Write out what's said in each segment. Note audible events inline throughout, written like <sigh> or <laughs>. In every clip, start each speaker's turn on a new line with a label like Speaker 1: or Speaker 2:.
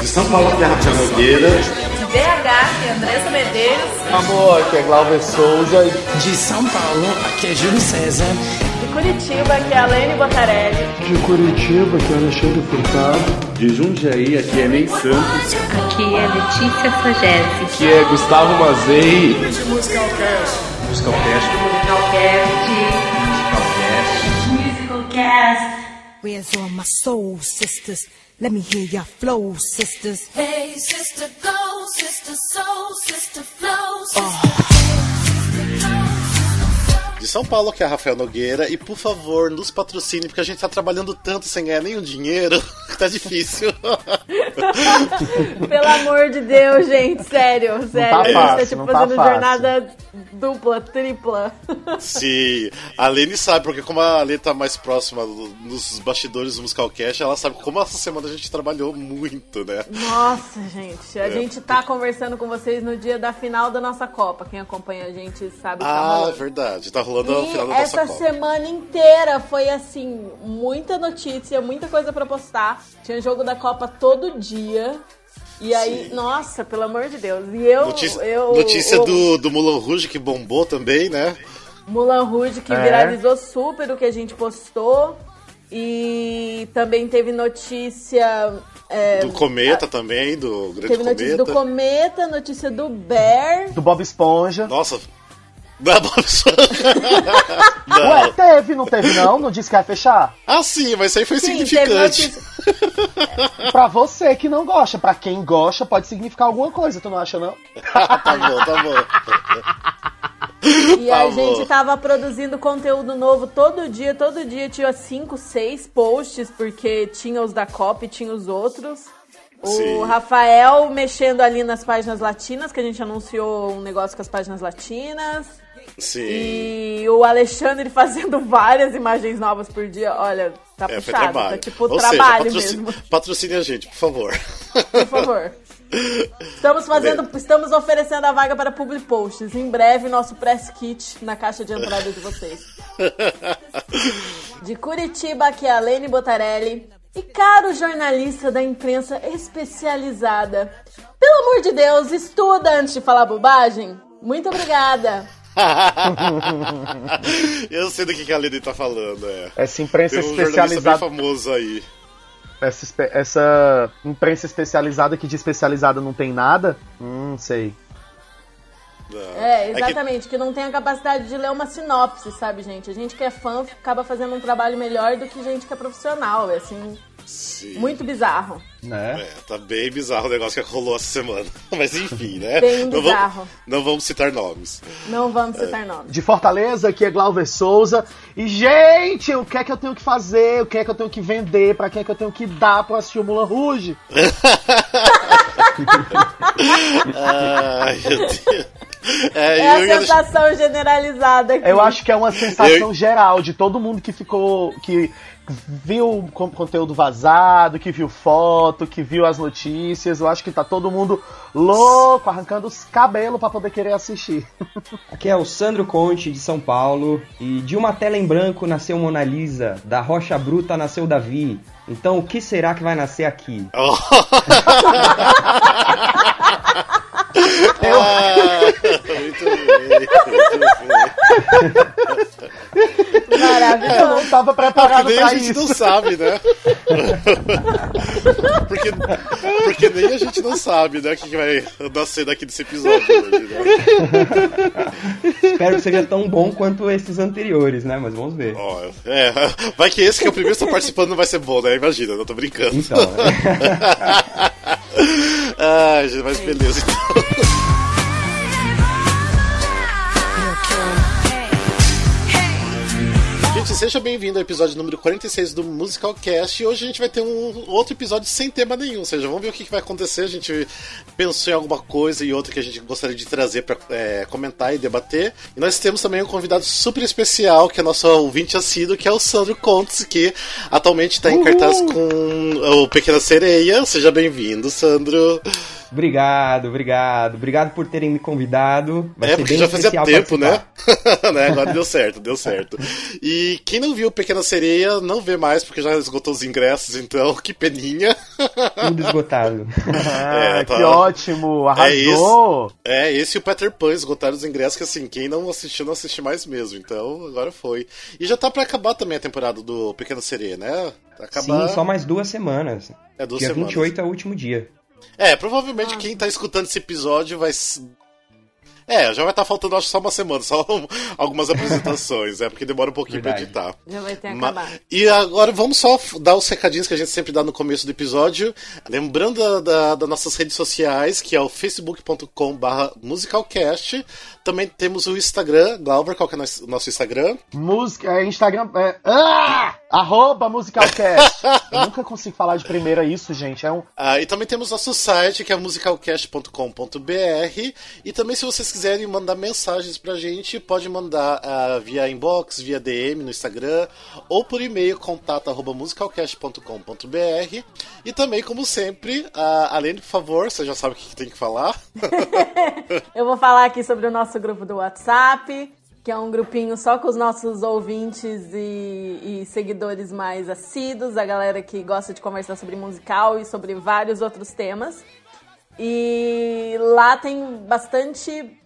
Speaker 1: De São Paulo, que é Rafael Nogueira.
Speaker 2: De BH, que é Andressa Medeiros.
Speaker 3: Amor, aqui é Glauber Souza.
Speaker 4: De São Paulo, aqui é Júlio César.
Speaker 2: De Curitiba, que é Alene Botarelli.
Speaker 5: De Curitiba, que é Alexandre Furtado.
Speaker 1: De Jundiaí, aqui é Ney Santos.
Speaker 6: Aqui é Letícia Sagese.
Speaker 3: Aqui é Gustavo Mazei.
Speaker 7: Musicalcast.
Speaker 1: Musicalcast.
Speaker 2: Musicalcast.
Speaker 6: Musicalcast.
Speaker 8: Where's all my soul sisters? Let me hear your flow, sisters.
Speaker 9: Hey, sister, go, sister, soul, sister, flow, sister. Oh.
Speaker 10: De São Paulo, que é Rafael Nogueira, e por favor, nos patrocine, porque a gente tá trabalhando tanto sem ganhar nenhum dinheiro, que <laughs> tá difícil.
Speaker 2: Pelo amor de Deus, gente, sério, sério.
Speaker 3: tá
Speaker 2: a gente
Speaker 3: fácil,
Speaker 2: tá tipo
Speaker 3: tá
Speaker 2: fazendo
Speaker 3: fácil.
Speaker 2: jornada dupla, tripla.
Speaker 10: Sim, a Lene sabe, porque como a Lene tá mais próxima nos bastidores do Musicalcast, ela sabe como essa semana a gente trabalhou muito, né?
Speaker 2: Nossa, gente,
Speaker 10: É.
Speaker 2: a gente tá conversando com vocês no dia da final da nossa Copa. Quem acompanha a gente sabe tá
Speaker 10: Ah,
Speaker 2: rolando.
Speaker 10: verdade, tá rolando a final
Speaker 2: E
Speaker 10: da
Speaker 2: essa
Speaker 10: nossa Copa.
Speaker 2: semana inteira foi assim, muita notícia, muita coisa pra postar. Tinha jogo da Copa todo dia. E aí,
Speaker 10: Sim.
Speaker 2: nossa, pelo amor de Deus. E eu.
Speaker 10: Notícia,
Speaker 2: eu,
Speaker 10: notícia
Speaker 2: eu-
Speaker 10: do, do Mulan Rouge que bombou também, né?
Speaker 2: Mulan Rouge que
Speaker 3: É.
Speaker 2: viralizou super o que a gente postou. E também teve notícia. é,
Speaker 10: Do Cometa também, do Grande
Speaker 2: teve notícia
Speaker 10: Cometa.
Speaker 2: do Cometa, notícia do Bear.
Speaker 3: Do Bob Esponja.
Speaker 10: Nossa. Não, Bob Esponja. <laughs>
Speaker 3: Ué,
Speaker 10: não.
Speaker 3: teve, não teve não? Não disse que ia fechar?
Speaker 10: Ah, sim, mas isso aí foi
Speaker 2: Sim,
Speaker 10: significante.
Speaker 2: notícia. <laughs>
Speaker 3: Pra você que não gosta, pra quem gosta, pode significar alguma coisa, tu não acha não? <laughs>
Speaker 10: tá bom, tá bom.
Speaker 2: E
Speaker 10: Tá
Speaker 2: a
Speaker 10: bom.
Speaker 2: gente tava produzindo conteúdo novo todo dia, todo dia tinha cinco, seis posts, porque tinha os da Copa e tinha os outros. O
Speaker 10: Sim.
Speaker 2: Rafael mexendo ali nas páginas latinas, que a gente anunciou um negócio com as páginas latinas.
Speaker 10: Sim.
Speaker 2: E o Alexandre <laughs> fazendo várias imagens novas por dia. Olha, tá
Speaker 10: É,
Speaker 2: puxado, tá tipo
Speaker 10: Ou
Speaker 2: trabalho
Speaker 10: seja,
Speaker 2: mesmo.
Speaker 10: patrocine a gente, por favor.
Speaker 2: Por favor. <laughs> Estamos fazendo, estamos oferecendo a vaga para public posts. Em breve, nosso press kit na caixa de entrada de vocês. <laughs> De Curitiba, aqui é a Lene Botarelli. E caro jornalista da imprensa especializada, pelo amor de Deus, estuda antes de falar bobagem. Muito obrigada. <laughs>
Speaker 10: Eu sei do que que a Lene tá falando, é.
Speaker 3: Essa imprensa
Speaker 10: Tem um
Speaker 3: especializada.
Speaker 10: famoso aí.
Speaker 3: Essa, essa imprensa especializada que de especializada não tem nada? Hum, sei.
Speaker 10: Não.
Speaker 2: É,
Speaker 10: que-
Speaker 2: exatamente, que não tem a capacidade de ler uma sinopse, sabe, gente? A gente que é fã acaba fazendo um trabalho melhor do que gente que é profissional. É assim,
Speaker 10: Sim.
Speaker 2: muito bizarro.
Speaker 3: Né?
Speaker 10: É, tá bem bizarro o negócio que rolou essa semana. <laughs> Mas enfim, né?
Speaker 2: Bem
Speaker 10: não
Speaker 2: bizarro.
Speaker 10: Vamos, não vamos citar nomes.
Speaker 2: Não vamos citar nomes.
Speaker 3: De Fortaleza, aqui é Glauber Souza. E, gente, o que é que eu tenho que fazer? O que é que eu tenho que vender? Pra quem é que eu tenho que dar pra assistir o Mulan Rouge?
Speaker 10: Ai, meu Deus. É,
Speaker 2: É
Speaker 10: eu
Speaker 2: a sensação generalizada aqui.
Speaker 3: Eu acho que é uma sensação
Speaker 10: Eu-
Speaker 3: geral de todo mundo que ficou. que viu conteúdo vazado, que viu foto, que viu as notícias. Eu acho que tá todo mundo louco, arrancando os cabelos pra poder querer assistir. <laughs>
Speaker 11: Aqui é o Sandro Conte, de São Paulo. E de uma tela em branco nasceu Mona Lisa. Da rocha bruta nasceu Davi. Então o que será que vai nascer aqui? <laughs>
Speaker 10: Ah, muito bem, muito bem.
Speaker 3: Eu
Speaker 2: Maravilhoso.
Speaker 3: não tava
Speaker 10: Porque
Speaker 3: preparado
Speaker 10: nem
Speaker 3: pra
Speaker 10: a gente
Speaker 3: isso.
Speaker 10: não sabe, né? porque, porque nem a gente não sabe, né? O que vai nascer daqui desse episódio hoje, né?
Speaker 11: Espero que seja tão bom quanto esses anteriores, né? Mas vamos ver.
Speaker 10: Ó, é, vai que esse que é o primeiro que tá participando não vai ser bom, né? Imagina, eu tô brincando.
Speaker 11: Então, né? <laughs>
Speaker 10: Ai, gente, mas beleza. <laughs> Gente, seja bem-vindo ao episódio número 46 do Musical Cast. E hoje a gente vai ter um outro episódio sem tema nenhum. Ou seja, vamos ver o que que vai acontecer. A gente pensou em alguma coisa e outra que a gente gostaria de trazer para comentar e debater. E nós temos também um convidado super especial, que é nosso ouvinte assíduo, que é o Sandro Contes, que atualmente está em cartaz com o Pequena Sereia. Seja bem-vindo, Sandro.
Speaker 11: Obrigado, obrigado. Obrigado por terem me convidado. Vai
Speaker 10: é,
Speaker 11: ser
Speaker 10: porque
Speaker 11: bem
Speaker 10: já fazia
Speaker 11: especial
Speaker 10: tempo, né? <laughs> né? Agora deu certo, deu certo. E quem não viu Pequena Sereia, não vê mais, porque já esgotou os ingressos, então, <laughs> que peninha.
Speaker 11: Tudo esgotado.
Speaker 3: Ah,
Speaker 10: É, tá.
Speaker 3: Que ótimo, arrasou!
Speaker 10: É, esse e o Peter Pan esgotaram os ingressos, que assim, quem não assistiu, não assiste mais mesmo. Então, agora foi. E já tá pra acabar também a temporada do Pequena Sereia, né? Acabar...
Speaker 11: Sim, só mais duas semanas.
Speaker 10: É, duas
Speaker 11: Dia
Speaker 10: semanas.
Speaker 11: 28 é o último dia.
Speaker 10: É, provavelmente quem tá escutando esse episódio vai. É, já vai estar faltando acho só uma semana, só um- <laughs> algumas apresentações, é porque demora um pouquinho
Speaker 11: Verdade.
Speaker 10: pra editar.
Speaker 2: Já vai ter
Speaker 10: Ma-
Speaker 2: acabado.
Speaker 10: E agora vamos só dar os recadinhos que a gente sempre dá no começo do episódio. Lembrando da, da- das nossas redes sociais, que é o facebook.com.br musicalcast. Também temos o Instagram. Glauber, qual que é o nosso- nosso Instagram?
Speaker 3: Música, é, Instagram. É, ah! Arroba Musicalcast. Eu nunca consigo falar de primeira isso, gente. É um.
Speaker 10: Ah, e também temos nosso site, que é musicalcast.com.br. E também, se vocês quiserem mandar mensagens pra gente, pode mandar ah, via inbox, via DM no Instagram, ou por e-mail, contato.musicalcast.com.br. E também, como sempre, a Alene, por favor, você já sabe o que tem que falar. <laughs>
Speaker 2: Eu vou falar aqui sobre o nosso grupo do WhatsApp, que é um grupinho só com os nossos ouvintes e, e seguidores mais assíduos, a galera que gosta de conversar sobre musical e sobre vários outros temas. E lá tem bastante.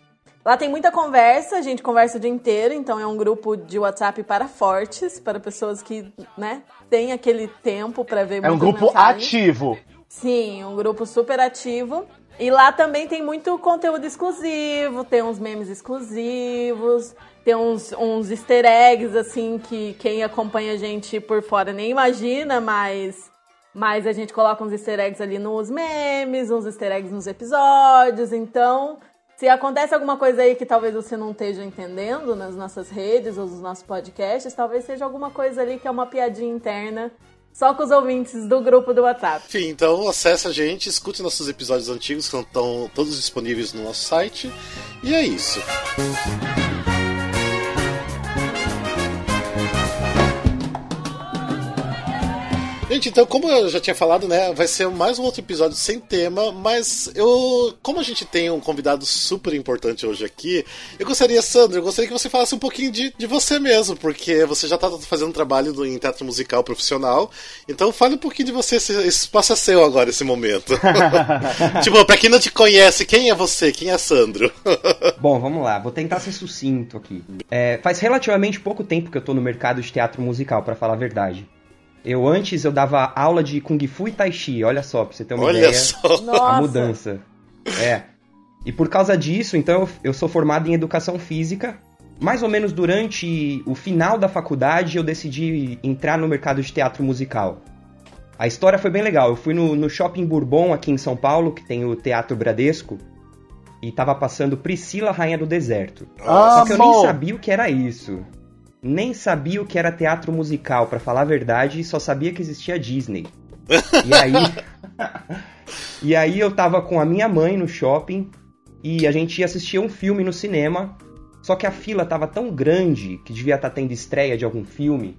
Speaker 2: Lá tem muita conversa, a gente conversa o dia inteiro, então é um grupo de WhatsApp para fortes, para pessoas que, né, têm aquele tempo para ver
Speaker 3: É um grupo
Speaker 2: mensagens.
Speaker 3: ativo.
Speaker 2: Sim, um grupo super ativo. E lá também tem muito conteúdo exclusivo, tem uns memes exclusivos, tem uns, uns easter eggs, assim, que quem acompanha a gente por fora nem imagina, mas, mas a gente coloca uns easter eggs ali nos memes, uns easter eggs nos episódios. Então, se acontece alguma coisa aí que talvez você não esteja entendendo nas nossas redes ou nos nossos podcasts, talvez seja alguma coisa ali que é uma piadinha interna. Só com os ouvintes do grupo do WhatsApp.
Speaker 10: Enfim, então acesse a gente, escute nossos episódios antigos, que estão todos disponíveis no nosso site. E é isso. Gente, então, como eu já tinha falado, né, vai ser mais um outro episódio sem tema, mas eu, como a gente tem um convidado super importante hoje aqui, eu gostaria, Sandro, eu gostaria que você falasse um pouquinho de, de você mesmo, porque você já está fazendo trabalho do- em teatro musical profissional, então fale um pouquinho de você, esse, esse espaço é seu agora, esse momento. <laughs> <laughs> tipo, pra quem não te conhece, quem é você? Quem é Sandro? <laughs>
Speaker 11: Bom, vamos lá, vou tentar ser sucinto aqui. É, faz relativamente pouco tempo que eu tô no mercado de teatro musical, pra falar a verdade. Eu antes eu dava aula de Kung Fu e Tai Chi, olha só, pra você ter uma
Speaker 10: Olha
Speaker 11: ideia
Speaker 10: só.
Speaker 11: a
Speaker 2: Nossa.
Speaker 11: mudança. É. E por causa disso, então eu, sou formado em educação física. Mais ou menos durante o final da faculdade eu decidi entrar no mercado de teatro musical. A história foi bem legal. Eu fui no, no Shopping Bourbon aqui em São Paulo, que tem o Teatro Bradesco, e tava passando Priscila, Rainha do Deserto. Só que eu nem sabia o que era isso. Nem sabia o que era teatro musical, pra falar a verdade, só sabia que existia Disney. E aí. <laughs> e aí eu tava com a minha mãe no shopping e a gente ia assistir um filme no cinema. Só que a fila tava tão grande que devia estar tendo estreia de algum filme.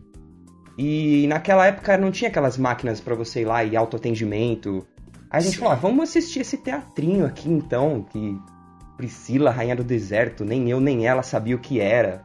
Speaker 11: E naquela época não tinha aquelas máquinas pra você ir lá e autoatendimento. Aí a gente falou, ah, vamos assistir esse teatrinho aqui então, que Priscila, Rainha do Deserto, nem eu nem ela sabia o que era.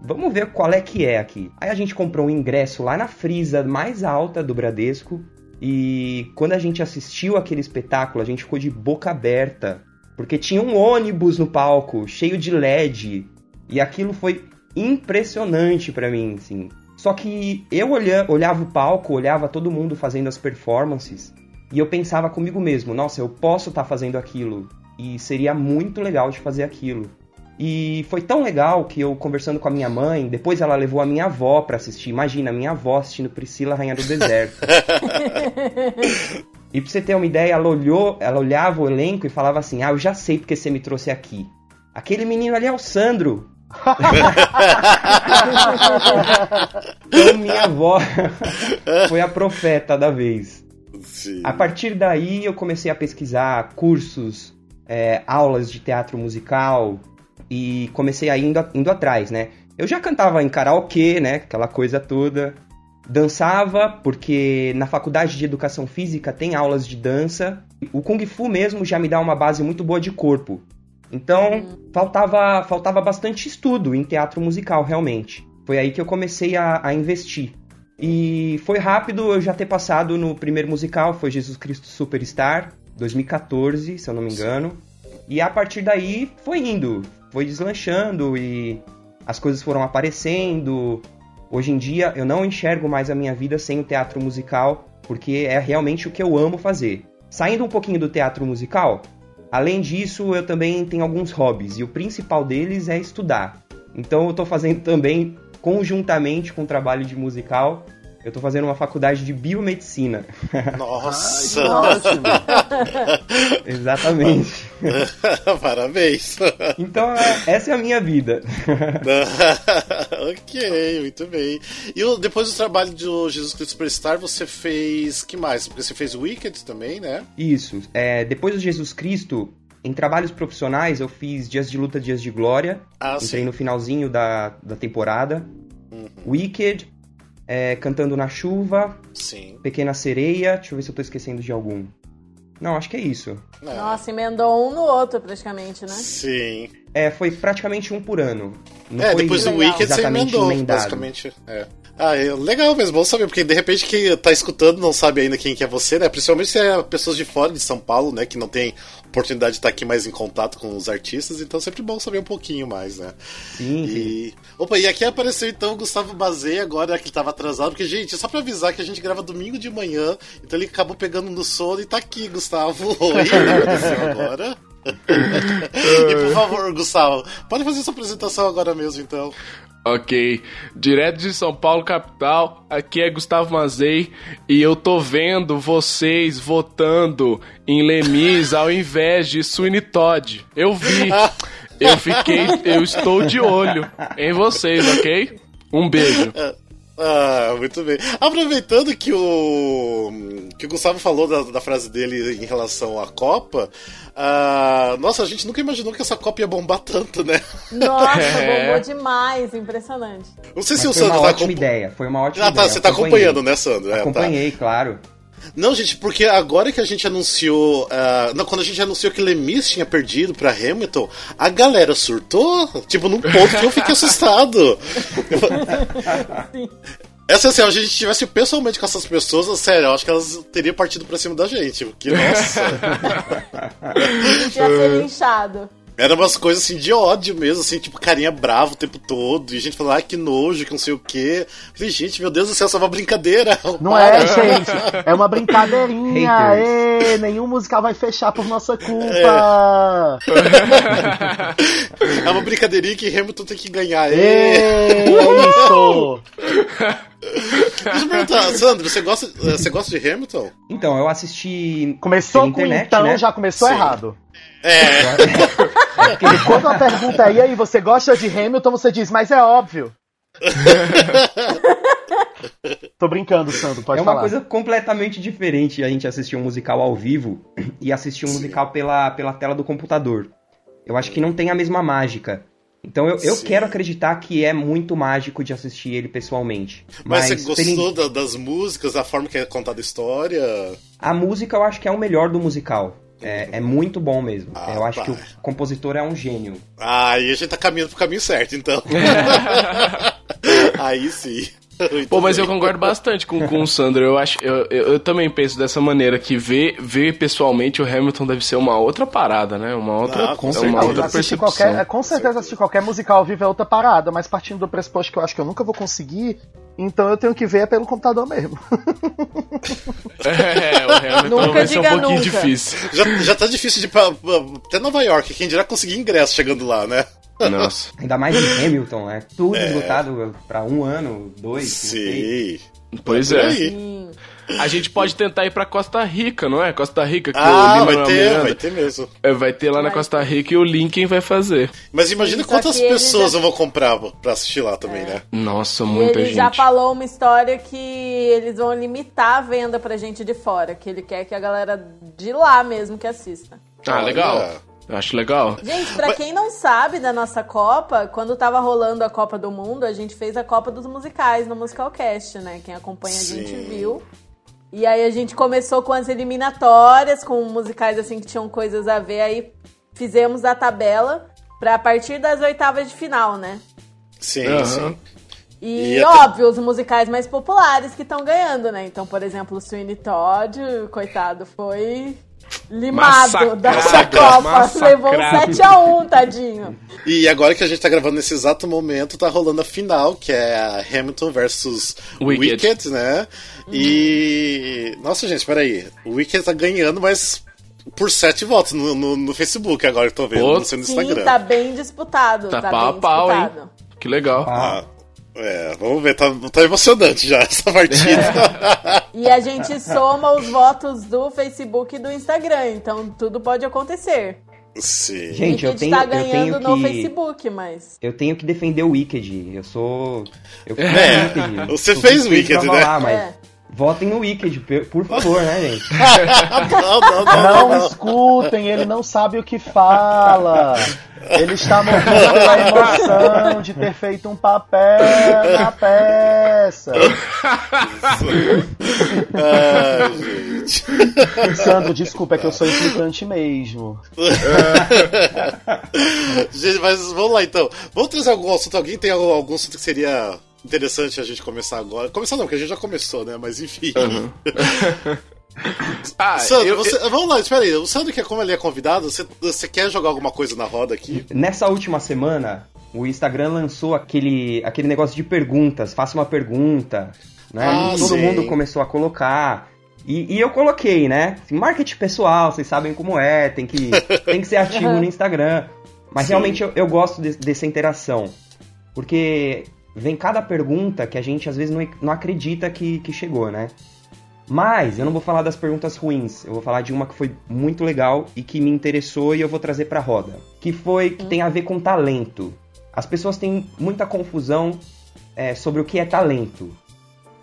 Speaker 11: Vamos ver qual é que é aqui. Aí a gente comprou um ingresso lá na frisa mais alta do Bradesco. E quando a gente assistiu aquele espetáculo, a gente ficou de boca aberta. Porque tinha um ônibus no palco, cheio de LED. E aquilo foi impressionante pra mim, assim. Só que eu olha- olhava o palco, olhava todo mundo fazendo as performances. E eu pensava comigo mesmo, nossa, eu posso estar fazendo aquilo. E seria muito legal de fazer aquilo. E foi tão legal que eu conversando com a minha mãe, depois ela levou a minha avó pra assistir. Imagina, a minha avó assistindo Priscila Rainha do Deserto. <laughs> e pra você ter uma ideia, ela olhou, ela olhava o elenco e falava assim: "Ah, eu já sei porque você me trouxe aqui. Aquele menino ali é o Sandro." <laughs> então minha avó <laughs> foi a profeta da vez.
Speaker 10: Sim.
Speaker 11: A partir daí eu comecei a pesquisar cursos, é, aulas de teatro musical e comecei a indo, indo atrás, né? Eu já cantava em karaokê, né? Aquela coisa toda. dançava, porque na faculdade de educação física tem aulas de dança. O Kung Fu mesmo já me dá uma base muito boa de corpo. Então, faltava, faltava bastante estudo em teatro musical, realmente. Foi aí que eu comecei a, a investir. E foi rápido eu já ter passado no primeiro musical, foi Jesus Cristo Superstar, 2014, se eu não me engano. E a partir daí foi indo, foi deslanchando e as coisas foram aparecendo. Hoje em dia eu não enxergo mais a minha vida sem o teatro musical, porque é realmente o que eu amo fazer. Saindo um pouquinho do teatro musical, além disso eu também tenho alguns hobbies e o principal deles é estudar. Então eu estou fazendo também conjuntamente com o trabalho de musical eu tô fazendo uma faculdade de biomedicina.
Speaker 10: Nossa! <laughs>
Speaker 11: Exatamente. <laughs>
Speaker 10: Parabéns.
Speaker 11: Então, é, essa é a minha vida. <laughs>
Speaker 10: ok, muito bem. E depois do trabalho do Jesus Cristo Superstar, você fez. que mais? Porque você fez Wicked também, né?
Speaker 11: Isso. É, depois do Jesus Cristo, em trabalhos profissionais, eu fiz Dias de Luta, Dias de Glória.
Speaker 10: Ah,
Speaker 11: Entrei
Speaker 10: sim.
Speaker 11: no finalzinho da, da temporada. Wicked, é, Cantando na Chuva,
Speaker 10: Sim.
Speaker 11: Pequena Sereia. Deixa eu ver se eu tô esquecendo de algum. Não, acho que é isso.
Speaker 2: Nossa, emendou um no outro praticamente, né?
Speaker 10: Sim.
Speaker 11: É, foi praticamente um por ano. Não
Speaker 10: é,
Speaker 11: foi
Speaker 10: depois do. Wicked você emendou,
Speaker 11: emendado.
Speaker 10: basicamente. É. Ah, é legal mesmo, bom saber, porque de repente quem tá escutando não sabe ainda quem que é você, né? Principalmente se é pessoas de fora de São Paulo, né? Que não tem oportunidade de estar aqui mais em contato com os artistas, então é sempre bom saber um pouquinho mais, né?
Speaker 11: Sim.
Speaker 10: E... Opa, e aqui apareceu então o Gustavo Bazei agora, que ele tava atrasado, porque, gente, só pra avisar que a gente grava domingo de manhã, então ele acabou pegando no sono e tá aqui, Gustavo. <laughs> Oi, aconteceu agora? <laughs> e por favor, Gustavo, pode fazer sua apresentação agora mesmo, então.
Speaker 12: Ok, direto de São Paulo, capital, aqui é Gustavo Mazei e eu tô vendo vocês votando em Lemis ao invés de Sweeney Todd. Eu vi, eu fiquei, eu estou de olho em vocês, ok? Um beijo. <laughs>
Speaker 10: Ah, muito bem. Aproveitando que o que o Gustavo falou da, da frase dele em relação à Copa, ah, nossa, a gente nunca imaginou que essa Copa ia bombar tanto, né?
Speaker 2: Nossa,
Speaker 12: É.
Speaker 2: bombou demais, impressionante.
Speaker 10: Não sei
Speaker 11: Mas
Speaker 10: se o
Speaker 11: foi uma
Speaker 10: Sandro tá
Speaker 11: ótima
Speaker 10: acompa-
Speaker 11: ideia, foi uma ótima
Speaker 10: Ah, tá,
Speaker 11: ideia.
Speaker 10: você tá
Speaker 11: acompanhei.
Speaker 10: acompanhando, né, Sandro? É, tá.
Speaker 11: Acompanhei, claro.
Speaker 10: Não, gente, porque agora que a gente anunciou. ah, não, quando a gente anunciou que Lemis tinha perdido pra Hamilton, a galera surtou. Tipo, num ponto que eu fiquei assustado. Essa <laughs> assim, se a gente tivesse pessoalmente com essas pessoas, sério, eu acho que elas teriam partido pra cima da gente. Porque, nossa.
Speaker 2: A <laughs> gente ia ser linchado.
Speaker 10: Eram umas coisas assim de ódio mesmo, assim, tipo, carinha bravo o tempo todo. E a gente falando, ah, que nojo, que não sei o quê. Falei, gente, meu Deus do céu, isso é uma brincadeira. <laughs>
Speaker 3: Não
Speaker 10: Para.
Speaker 3: é, gente. É uma brincadeirinha. <laughs> Ê, nenhum musical vai fechar por nossa culpa.
Speaker 10: É <laughs> uma brincadeirinha que Hamilton tem que ganhar.
Speaker 3: Ê,
Speaker 10: Ê.
Speaker 3: é isso.
Speaker 10: Deixa eu perguntar, Sandro, você gosta, eh, você gosta de Hamilton?
Speaker 11: Então, eu assisti
Speaker 3: Começou
Speaker 11: pela
Speaker 3: com
Speaker 11: internet,
Speaker 3: então,
Speaker 11: né?
Speaker 3: já começou
Speaker 10: Sim.
Speaker 3: errado.
Speaker 10: É.
Speaker 3: Porque quando a pergunta é, e aí, você gosta de Hamilton, você diz, mas é óbvio. <laughs> Tô brincando, Sandro, pode
Speaker 11: é uma
Speaker 3: falar.
Speaker 11: coisa completamente diferente a gente assistir um musical ao vivo e assistir um musical pela, pela tela do computador. Eu acho que não tem a mesma mágica. Então eu, eu
Speaker 10: Sim.
Speaker 11: quero acreditar que é muito mágico de assistir ele pessoalmente.
Speaker 10: Mas, você
Speaker 11: pela-
Speaker 10: gostou da- das músicas, da forma que é contada a história?
Speaker 11: A música eu acho que é o melhor do musical. É, é muito bom mesmo.
Speaker 10: Ah,
Speaker 11: eu acho que o compositor é um gênio.
Speaker 10: Ah, e a gente tá caminhando pro caminho certo, então. <laughs> Aí sim. Muito
Speaker 12: Pô, mas
Speaker 10: bem.
Speaker 12: eu concordo bastante com, com o Sandro. Eu acho, eu, eu, eu também penso dessa maneira que ver, ver pessoalmente o Hamilton deve ser uma outra parada, né? Uma outra,
Speaker 10: Ah, com
Speaker 12: é
Speaker 10: certeza.
Speaker 12: uma outra
Speaker 3: assistir
Speaker 12: percepção.
Speaker 3: qualquer, é, com certeza assistir qualquer musical ao vivo é outra parada, mas partindo do pressuposto que eu acho que eu nunca vou conseguir, então eu tenho que ver pelo computador mesmo. <laughs>
Speaker 12: É, o Hamilton
Speaker 2: Nunca
Speaker 12: vai ser um pouquinho
Speaker 2: nunca.
Speaker 12: difícil.
Speaker 10: Já, já tá difícil de ir pra, pra- até Nova York, quem dirá conseguir ingresso chegando lá, né?
Speaker 12: Nossa. <laughs>
Speaker 11: Ainda mais em Hamilton, né? Tudo esgotado pra um ano, dois.
Speaker 10: Sim.
Speaker 12: Pois
Speaker 10: Por
Speaker 12: é.
Speaker 2: Sim.
Speaker 12: A gente pode tentar ir pra Costa Rica, não é? Costa Rica que
Speaker 10: Ah,
Speaker 12: o
Speaker 10: vai
Speaker 12: Lin-Manuel
Speaker 10: ter,
Speaker 12: Miranda-
Speaker 10: vai ter mesmo.
Speaker 12: É, vai ter lá na Costa Rica e o Lincoln vai fazer.
Speaker 10: Mas imagina
Speaker 2: Só
Speaker 10: quantas
Speaker 2: ele
Speaker 10: pessoas
Speaker 2: já-
Speaker 10: eu vou comprar pra assistir lá também, né?
Speaker 12: Nossa,
Speaker 2: E
Speaker 12: muita
Speaker 2: ele
Speaker 12: gente.
Speaker 2: já falou uma história que eles vão limitar a venda pra gente de fora, que ele quer que a galera de lá mesmo que assista.
Speaker 12: Ah, legal. Eu acho legal.
Speaker 2: Gente, pra quem não sabe da nossa Copa, quando tava rolando a Copa do Mundo, a gente fez a Copa dos Musicais no Musicalcast, né? Quem acompanha a gente
Speaker 10: Sim.
Speaker 2: viu. E aí a gente começou com as eliminatórias, com musicais assim que tinham coisas a ver, aí fizemos a tabela pra a partir das oitavas de final, né?
Speaker 10: Sim,
Speaker 12: Aham.
Speaker 10: sim.
Speaker 2: E,
Speaker 10: E até-
Speaker 2: óbvio, os musicais mais populares que estão ganhando, né? Então, por exemplo, o Sweeney Todd, coitado, foi limado da Copa.
Speaker 12: massacrado.
Speaker 2: Levou um 7x1, tadinho.
Speaker 10: E agora que a gente tá gravando nesse exato momento, tá rolando a final, que é a Hamilton versus
Speaker 12: Wicked.
Speaker 10: Wicked, né? E. Nossa, gente, peraí. O Wicked tá ganhando, mas por sete votos no, no, no Facebook, agora que eu tô vendo,
Speaker 12: Pô,
Speaker 10: não sei no
Speaker 2: Sim,
Speaker 10: Instagram.
Speaker 2: tá bem disputado.
Speaker 12: Tá
Speaker 2: Tá,
Speaker 12: pau a
Speaker 2: bem
Speaker 12: pau, hein?
Speaker 2: disputado.
Speaker 12: Que legal.
Speaker 10: Ah, é, vamos ver, tá, tá emocionante já <laughs> essa partida.
Speaker 2: E a gente soma os votos do Facebook e do Instagram, então tudo pode acontecer.
Speaker 10: Sim.
Speaker 11: Gente, eu
Speaker 2: Wicked
Speaker 11: tenho,
Speaker 2: tá
Speaker 11: eu tenho
Speaker 2: ganhando no
Speaker 11: que.
Speaker 2: Facebook, mas.
Speaker 11: Eu tenho que defender o Wicked. Eu sou. Eu
Speaker 10: É,
Speaker 11: o Wicked.
Speaker 10: você
Speaker 11: Sou
Speaker 10: fez
Speaker 11: suspeito
Speaker 10: Wicked, né?
Speaker 11: falar, mas
Speaker 2: É.
Speaker 11: votem no Wicked, por favor, né, gente? <laughs>
Speaker 10: não, não, não, não,
Speaker 3: escutem, ele não sabe o que fala. Ele está morrendo pela emoção de ter feito um papel na peça.
Speaker 10: Ai, gente.
Speaker 3: Sandro, desculpa, é que eu sou implicante mesmo.
Speaker 10: Gente, mas vamos lá então. Vamos trazer algum assunto. Alguém tem algum, algum assunto que seria interessante a gente começar agora? Começar não, porque a gente já começou, né? Mas enfim. <laughs>
Speaker 12: Ah,
Speaker 10: Sandro,
Speaker 12: eu-
Speaker 10: você- vamos lá, espera aí. O Sandro, que é como ele é convidado, você, você quer jogar alguma coisa na roda aqui?
Speaker 11: Nessa última semana, o Instagram lançou aquele, aquele negócio de perguntas. Faça uma pergunta. Né?
Speaker 10: Ah,
Speaker 11: Todo
Speaker 10: sim.
Speaker 11: mundo começou a colocar. E, e eu coloquei, né? Assim, Marketing pessoal, vocês sabem como é, tem que, <laughs> tem que ser ativo no Instagram. Mas
Speaker 10: Sim.
Speaker 11: realmente eu, eu gosto de- dessa interação. Porque vem cada pergunta que a gente às vezes não, não acredita que, que chegou, né? Mas eu não vou falar das perguntas ruins, eu vou falar de uma que foi muito legal e que me interessou e eu vou trazer pra roda. Que foi que tem a ver com talento. As pessoas têm muita confusão é, sobre o que é talento.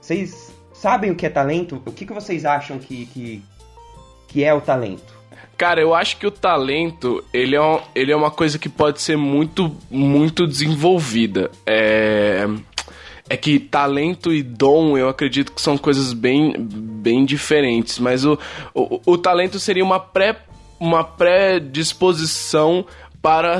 Speaker 11: Vocês sabem o que é talento? O que, que vocês acham que, que, que é o talento?
Speaker 12: Cara, eu acho que o talento, ele é, um- ele é uma coisa que pode ser muito, muito desenvolvida. É, é que talento e dom, eu acredito que são coisas bem, bem diferentes. Mas o, o, o talento seria uma pré, uma predisposição para,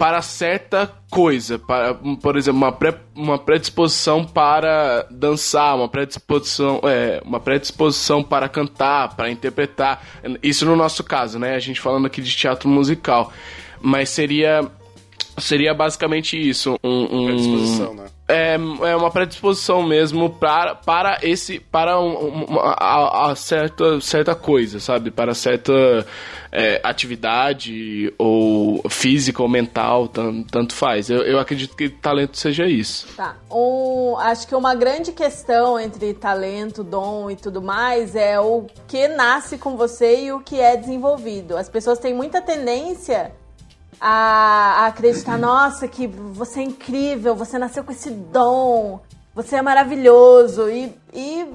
Speaker 12: para certa coisa. Para, por exemplo, uma, pré, uma predisposição para dançar, uma predisposição, é, uma predisposição para cantar, para interpretar. Isso no nosso caso, né? A gente falando aqui de teatro musical. Mas seria. Seria basicamente isso. Um, um-
Speaker 10: Predisposição, né?
Speaker 12: É, é uma predisposição mesmo para, para esse para um- uma, a, a certa, certa coisa, sabe? Para certa é, atividade ou física ou mental, tan- tanto faz. Eu, eu acredito que talento seja isso.
Speaker 2: Tá. Um, acho que uma grande questão entre talento, dom e tudo mais é o que nasce com você e o que é desenvolvido. As pessoas têm muita tendência a, a acreditar, nossa, que você é incrível, você nasceu com esse dom, você é maravilhoso. E, e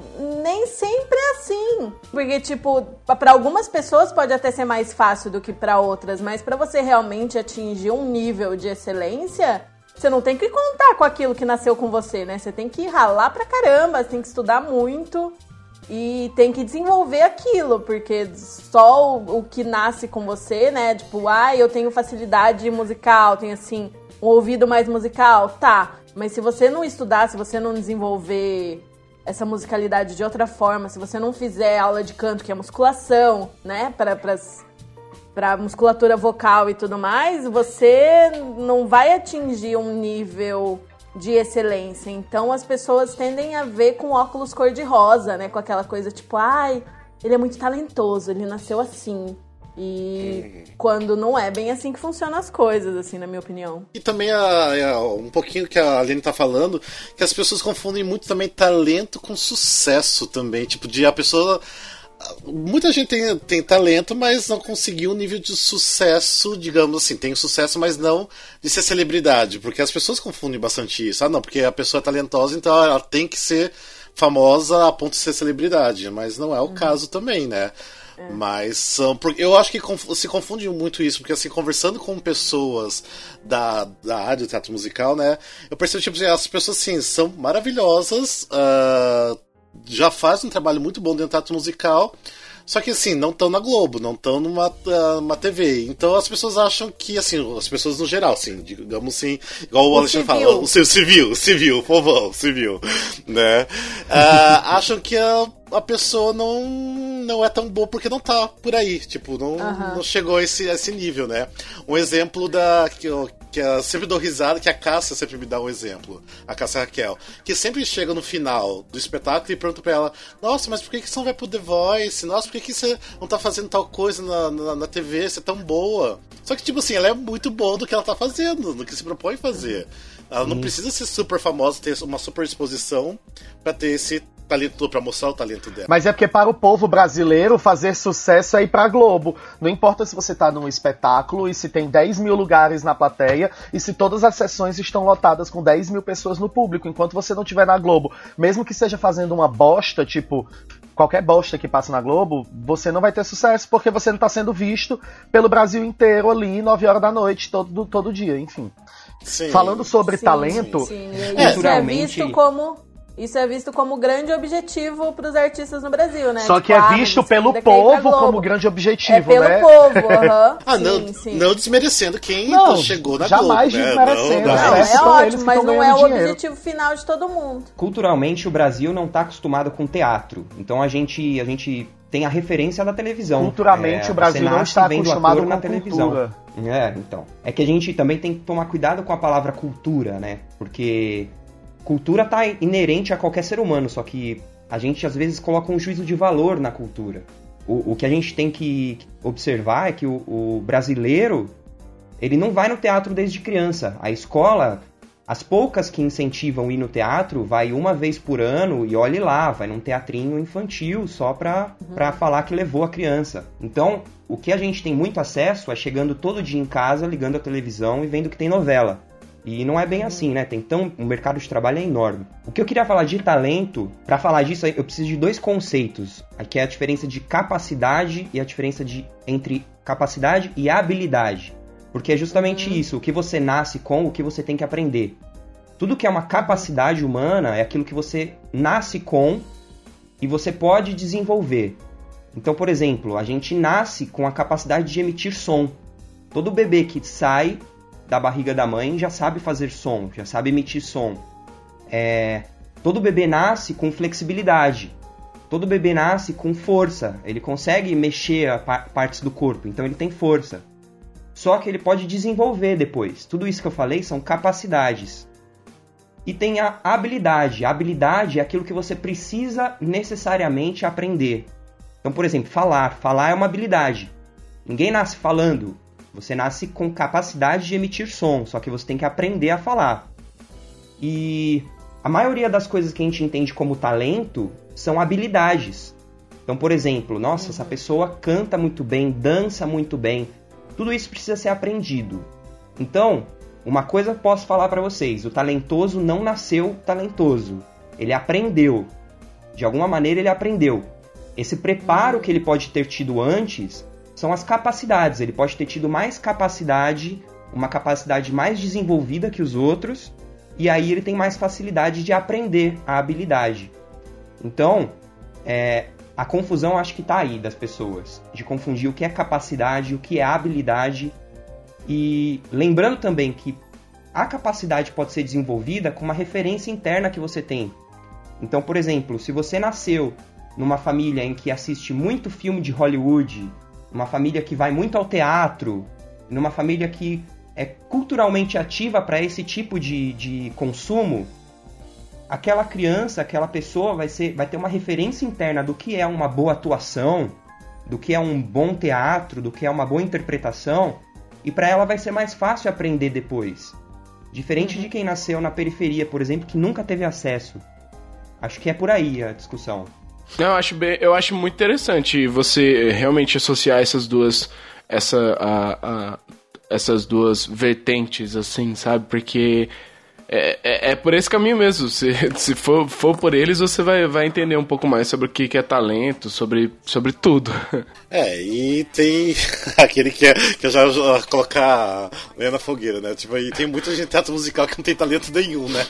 Speaker 2: nem sempre é assim. Porque, tipo, para algumas pessoas pode até ser mais fácil do que para outras, mas para você realmente atingir um nível de excelência, você não tem que contar com aquilo que nasceu com você, né? Você tem que ralar pra caramba, você tem que estudar muito e tem que desenvolver aquilo, porque só o, o que nasce com você, né? Tipo, ah, eu tenho facilidade musical, tenho assim, um ouvido mais musical, tá. Mas se você não estudar, se você não desenvolver essa musicalidade de outra forma, se você não fizer aula de canto, que é musculação, né? Para para musculatura vocal e tudo mais, você não vai atingir um nível de excelência. Então as pessoas tendem a ver com óculos cor-de-rosa, né? Com aquela coisa tipo, ai, ele é muito talentoso, ele nasceu assim. E quando não é bem assim que funcionam as coisas, assim, na minha opinião.
Speaker 10: E também a- a- um pouquinho que a Aline tá falando, que as pessoas confundem muito também talento com sucesso também. Tipo, de a pessoa. Muita gente tem, tem talento, mas não conseguiu um nível de sucesso, digamos assim. Tem sucesso, mas não de ser celebridade. Porque as pessoas confundem bastante isso. Ah, não, porque a pessoa é talentosa, então ela tem que ser famosa a ponto de ser celebridade. Mas não é o caso também, né? Mas são. porque Eu acho que se confunde muito isso, porque assim, conversando com pessoas da, da área do teatro musical, né? Eu percebo, tipo, assim, as pessoas assim, são maravilhosas, ah, já fazem um trabalho muito bom dentro do teatro musical. Só que assim, não estão na Globo, não estão numa ah, uma TV. Então as pessoas acham que, assim, as pessoas no geral, assim, digamos assim, igual o, Alexandre
Speaker 2: civil.
Speaker 10: fala, o ci- civil, civil, povão, civil, né? Ah, <laughs> acham que a, a pessoa não, não é tão boa porque não tá por aí, tipo, não,
Speaker 2: Aham.
Speaker 10: não chegou a esse, a esse nível, né? Um exemplo da que eu, que eu sempre dou risada, que a Cássia sempre me dá um exemplo, a Cássia Raquel, que sempre chega no final do espetáculo e pergunta pra ela: Nossa, mas por que, que você não vai pro The Voice? Nossa, por que, que você não tá fazendo tal coisa na, na, na TV? Você é tão boa. Só que, tipo assim, ela é muito boa do que ela tá fazendo, no que se propõe fazer. Ela não precisa ser super famosa, ter uma super exposição pra ter esse talento, pra mostrar o talento dela.
Speaker 3: Mas é porque para o povo brasileiro fazer sucesso é ir pra Globo. Não importa se você tá num espetáculo e se tem 10 mil lugares na plateia e se todas as sessões estão lotadas com 10 mil pessoas no público. Enquanto você não estiver na Globo, mesmo que seja fazendo uma bosta, tipo qualquer bosta que passa na Globo, você não vai ter sucesso porque você não tá sendo visto pelo Brasil inteiro ali, 9 horas da noite, todo, todo dia, enfim.
Speaker 10: Sim.
Speaker 3: Falando sobre
Speaker 2: Sim,
Speaker 3: talento,
Speaker 2: Sim, isso é
Speaker 11: Culturalmente-
Speaker 2: visto como. Isso é visto como grande objetivo para os artistas no Brasil, né?
Speaker 3: só
Speaker 2: Tipo,
Speaker 3: que é
Speaker 2: ah,
Speaker 3: visto pelo
Speaker 2: pra
Speaker 3: povo como grande objetivo,
Speaker 2: É pelo
Speaker 3: né?
Speaker 2: povo, aham. <laughs>
Speaker 10: Ah, não,
Speaker 2: sim.
Speaker 10: não desmerecendo quem
Speaker 3: Não,
Speaker 10: chegou na
Speaker 3: jamais
Speaker 10: Globo, né?
Speaker 3: desmerecendo,
Speaker 10: Não,
Speaker 2: Não,
Speaker 10: não,
Speaker 2: é
Speaker 3: eles
Speaker 2: ótimo, mas não é o
Speaker 3: dinheiro.
Speaker 2: objetivo final de todo mundo.
Speaker 11: Culturalmente, o Brasil não está acostumado com teatro. Então a gente, a gente tem a referência da televisão.
Speaker 3: Culturalmente,
Speaker 11: É,
Speaker 3: o Brasil não está acostumado com
Speaker 11: na
Speaker 3: a
Speaker 11: televisão.
Speaker 3: cultura.
Speaker 11: É, então. É que a gente também tem que tomar cuidado com a palavra cultura, né? Porque cultura tá inerente a qualquer ser humano, só que a gente às vezes coloca um juízo de valor na cultura. O, o que a gente tem que observar é que o, o brasileiro, ele não vai no teatro desde criança. A escola, as poucas que incentivam ir no teatro, vai uma vez por ano e olhe lá, vai num teatrinho infantil só pra, pra falar que levou a criança. Então, o que a gente tem muito acesso é chegando todo dia em casa, ligando a televisão e vendo que tem novela. E não é bem assim, né? Tem tão, o mercado de trabalho é enorme. O que eu queria falar de talento, pra falar disso, eu preciso de dois conceitos, que é a diferença de capacidade e a diferença de entre capacidade e habilidade. Porque é justamente isso, o que você nasce com, o que você tem que aprender. Tudo que é uma capacidade humana é aquilo que você nasce com e você pode desenvolver. Então, por exemplo, a gente nasce com a capacidade de emitir som. Todo bebê que sai da barriga da mãe já sabe fazer som, já sabe emitir som. É, todo bebê nasce com flexibilidade. Todo bebê nasce com força. Ele consegue mexer a pa- partes do corpo, então ele tem força. Só que ele pode desenvolver depois. Tudo isso que eu falei são capacidades. E tem a habilidade. A habilidade é aquilo que você precisa necessariamente aprender. Então, por exemplo, falar. Falar é uma habilidade. Ninguém nasce falando. Você nasce com capacidade de emitir som, só que você tem que aprender a falar. E a maioria das coisas que a gente entende como talento são habilidades. Então, por exemplo, nossa, essa pessoa canta muito bem, dança muito bem. Tudo isso precisa ser aprendido. Então, uma coisa eu posso falar para vocês: o talentoso não nasceu talentoso. Ele aprendeu. De alguma maneira, ele aprendeu. Esse preparo que ele pode ter tido antes são as capacidades. Ele pode ter tido mais capacidade, uma capacidade mais desenvolvida que os outros, e aí ele tem mais facilidade de aprender a habilidade. Então, é, a confusão acho que está aí das pessoas, de confundir o que é capacidade, o que é habilidade, e lembrando também que a capacidade pode ser desenvolvida com uma referência interna que você tem. Então, por exemplo, se você nasceu numa família em que assiste muito filme de Hollywood, uma família que vai muito ao teatro, numa família que é culturalmente ativa para esse tipo de, de consumo, aquela criança, aquela pessoa vai, ser, vai ter uma referência interna do que é uma boa atuação, do que é um bom teatro, do que é uma boa interpretação, e para ela vai ser mais fácil aprender depois. Diferente de quem nasceu na periferia, por exemplo, que nunca teve acesso. Acho que é por aí a discussão.
Speaker 12: Eu acho, bem, eu acho muito interessante você realmente associar essas duas. Essa, a, a- essas duas vertentes, assim, sabe? Porque é, é, é por esse caminho mesmo. Se, <laughs> se for, for por eles, você vai, vai entender um pouco mais sobre o que, que é talento, sobre, sobre tudo. <laughs>
Speaker 10: É, e tem <laughs> aquele que, é, que eu já vou colocar lenha na fogueira, né? Tipo, e tem muita gente de teatro musical que não tem talento nenhum, né?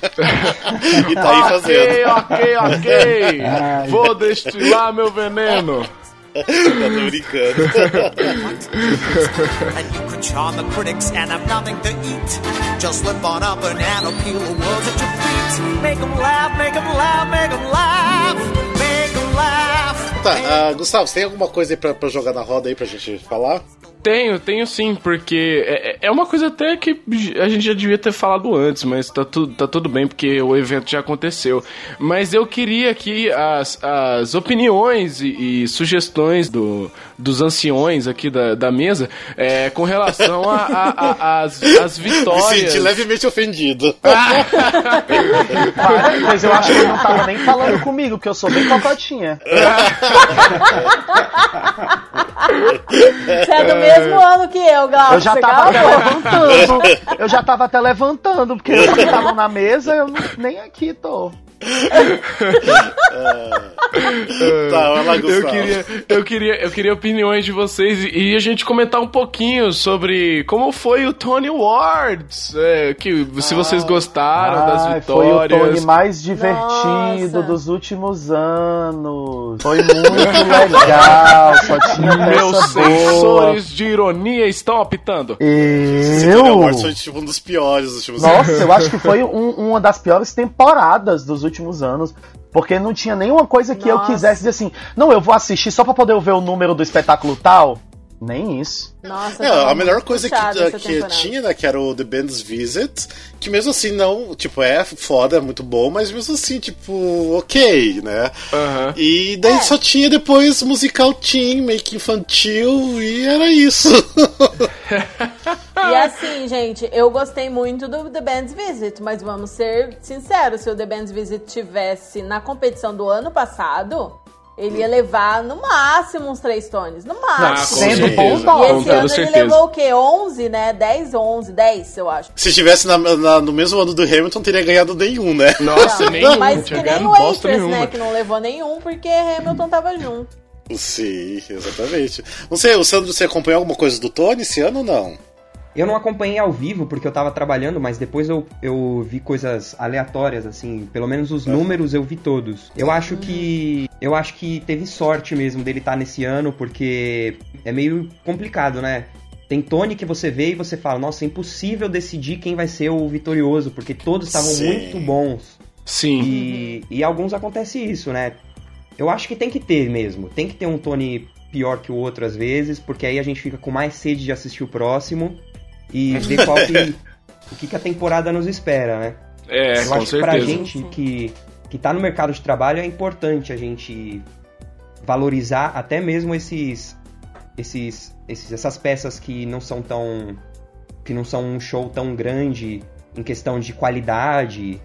Speaker 10: e tá aí fazendo.
Speaker 12: Ok, ok, ok. Vou destilar meu veneno.
Speaker 10: Eu tô brincando.
Speaker 7: and you could charm the critics and have nothing to eat. Just slip on a banana peel, the world's at your feet. Make 'em laugh, make 'em laugh, make 'em laugh, make 'em
Speaker 10: Tá, ah, Gustavo, você tem alguma coisa aí pra, pra jogar na roda aí pra gente falar?
Speaker 12: Tenho, tenho sim, porque é, é uma coisa até que a gente já devia ter falado antes, mas tá, tu, tá tudo bem, porque o evento já aconteceu. Mas eu queria aqui as, as opiniões e, e sugestões do, dos anciões aqui da, da mesa é, com relação a, a, a, as, as <laughs>
Speaker 10: Me
Speaker 12: vitórias.
Speaker 10: senti levemente ofendido.
Speaker 3: Para, mas eu acho que ele não tava nem falando comigo, porque eu sou bem cocotinha.
Speaker 2: Você é do mesmo ano que eu, Glauco.
Speaker 3: Eu já tava até levantando. Eu já tava até levantando, porque eles estavam na mesa, eu não- nem aqui tô.
Speaker 10: Tá, vai lá,
Speaker 12: Eu queria, eu, queria, eu queria opiniões de vocês e, e a gente comentar um pouquinho sobre como foi o Tony Awards. é, que, se vocês gostaram das
Speaker 3: Ai, foi o
Speaker 12: vitórias.
Speaker 3: Tony mais divertido
Speaker 2: Nossa.
Speaker 3: dos últimos anos. Foi muito <laughs> legal, só tinha
Speaker 12: Meus
Speaker 3: peça boa.
Speaker 12: sensores de ironia estão apitando.
Speaker 10: Tony
Speaker 3: Eu?
Speaker 10: Awards foi tipo um dos piores dos últimos
Speaker 3: Nossa, eu acho que foi um- uma das piores temporadas dos últimos anos. Porque não tinha nenhuma coisa que eu
Speaker 2: Nossa.
Speaker 3: quisesse dizer assim, não, eu vou assistir só pra poder ver o número do espetáculo tal. Nem isso.
Speaker 2: Nossa,
Speaker 10: É, a melhor coisa que, que tinha, né, que era o The Band's Visit, que mesmo assim não, tipo, é foda, é muito bom, mas mesmo assim, tipo, ok, né?
Speaker 12: Aham.
Speaker 10: E daí
Speaker 2: É.
Speaker 10: só tinha depois musical teen, make infantil, e era isso. <laughs>
Speaker 2: E assim, gente, eu gostei muito do The Band's Visit, mas vamos ser sinceros, se o The Band's Visit tivesse na competição do ano passado, ele ia levar no máximo uns três tones, no
Speaker 12: Ah, com
Speaker 2: máximo.
Speaker 3: Sendo
Speaker 12: certeza,
Speaker 3: bom,
Speaker 2: e
Speaker 12: com
Speaker 2: esse ano ele levou o quê? 11, né? 10, 11, 10, eu acho.
Speaker 10: Se tivesse na- na- no mesmo ano do Hamilton, teria ganhado nenhum, né?
Speaker 12: Nossa,
Speaker 2: Não,
Speaker 12: nenhum,
Speaker 2: mas
Speaker 12: não
Speaker 2: que
Speaker 12: tinha
Speaker 2: nem o
Speaker 12: nenhuma.
Speaker 2: né? Que não levou nenhum porque Hamilton tava junto.
Speaker 10: Sim, exatamente. Não sei, o Sandro, você acompanhou alguma coisa do Tony esse ano ou não?
Speaker 11: Eu não acompanhei ao vivo porque eu tava trabalhando, mas depois eu, eu vi coisas aleatórias, assim, pelo menos os números eu vi todos. Eu acho que. Eu acho que teve sorte mesmo dele estar nesse ano, porque é meio complicado, né? Tem Tony que você vê e você fala, nossa, é impossível decidir quem vai ser o vitorioso, porque todos estavam muito bons.
Speaker 12: Sim.
Speaker 11: E, e alguns acontece isso, né? Eu acho que tem que ter mesmo. Tem que ter um Tony pior que o outro às vezes, porque aí a gente fica com mais sede de assistir o próximo e ver qual que, o que, que a temporada nos espera, né?
Speaker 12: É,
Speaker 11: Eu
Speaker 12: com
Speaker 11: acho que pra
Speaker 12: certeza.
Speaker 11: gente que, que tá no mercado de trabalho é importante a gente valorizar até mesmo esses, esses, esses essas peças que não são tão que não são um show tão grande em questão de qualidade,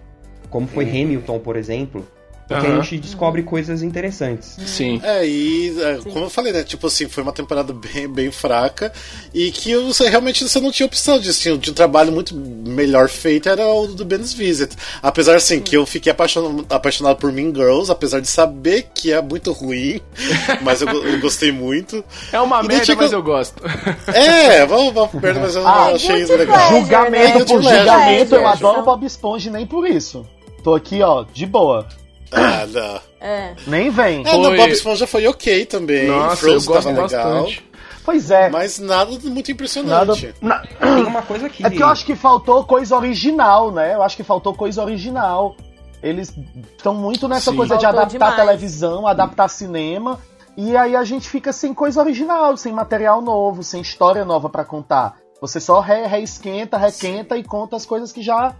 Speaker 11: como foi Hamilton, por exemplo, porque
Speaker 12: Aham.
Speaker 11: a gente descobre coisas interessantes.
Speaker 12: Sim.
Speaker 10: É, e é, como eu falei, né? Tipo assim, foi uma temporada bem, bem fraca e que você realmente você não tinha opção disso. Tinha, tinha um trabalho muito melhor feito, era o do Ben's Visit. Apesar, assim, que eu fiquei apaixonado, apaixonado por Mean Girls, apesar de saber que é muito ruim, <laughs> mas eu, eu gostei muito.
Speaker 12: É uma
Speaker 10: E
Speaker 12: merda,
Speaker 10: tinha
Speaker 12: mas eu gosto.
Speaker 10: É, vamos, vamos merda, mas eu
Speaker 3: Ah,
Speaker 10: achei
Speaker 2: guilty
Speaker 10: legal.
Speaker 2: pleasure.
Speaker 3: Julgamento
Speaker 2: né?
Speaker 3: por julgamento, eu adoro Bob Esponja nem por isso. Tô aqui, ó, de boa.
Speaker 10: Ah, <coughs> não.
Speaker 2: É.
Speaker 3: Nem vem.
Speaker 10: É, no
Speaker 12: Foi-
Speaker 10: Bob Esponja foi ok também.
Speaker 12: Nossa,
Speaker 10: Frozen
Speaker 12: eu gosto
Speaker 10: tava legal.
Speaker 12: bastante.
Speaker 3: Pois é.
Speaker 10: Mas nada muito
Speaker 3: Nada,
Speaker 10: impressionante.
Speaker 3: na-
Speaker 11: Tem uma coisa que
Speaker 3: É porque eu acho que faltou coisa original, né? Eu acho que faltou coisa original. Eles estão muito nessa
Speaker 12: Sim.
Speaker 3: coisa de
Speaker 2: Faltou
Speaker 3: adaptar
Speaker 2: demais.
Speaker 3: televisão, adaptar cinema. E aí a gente fica sem coisa original, sem material novo, sem história nova pra contar. Você só re- reesquenta, requenta e conta as coisas que já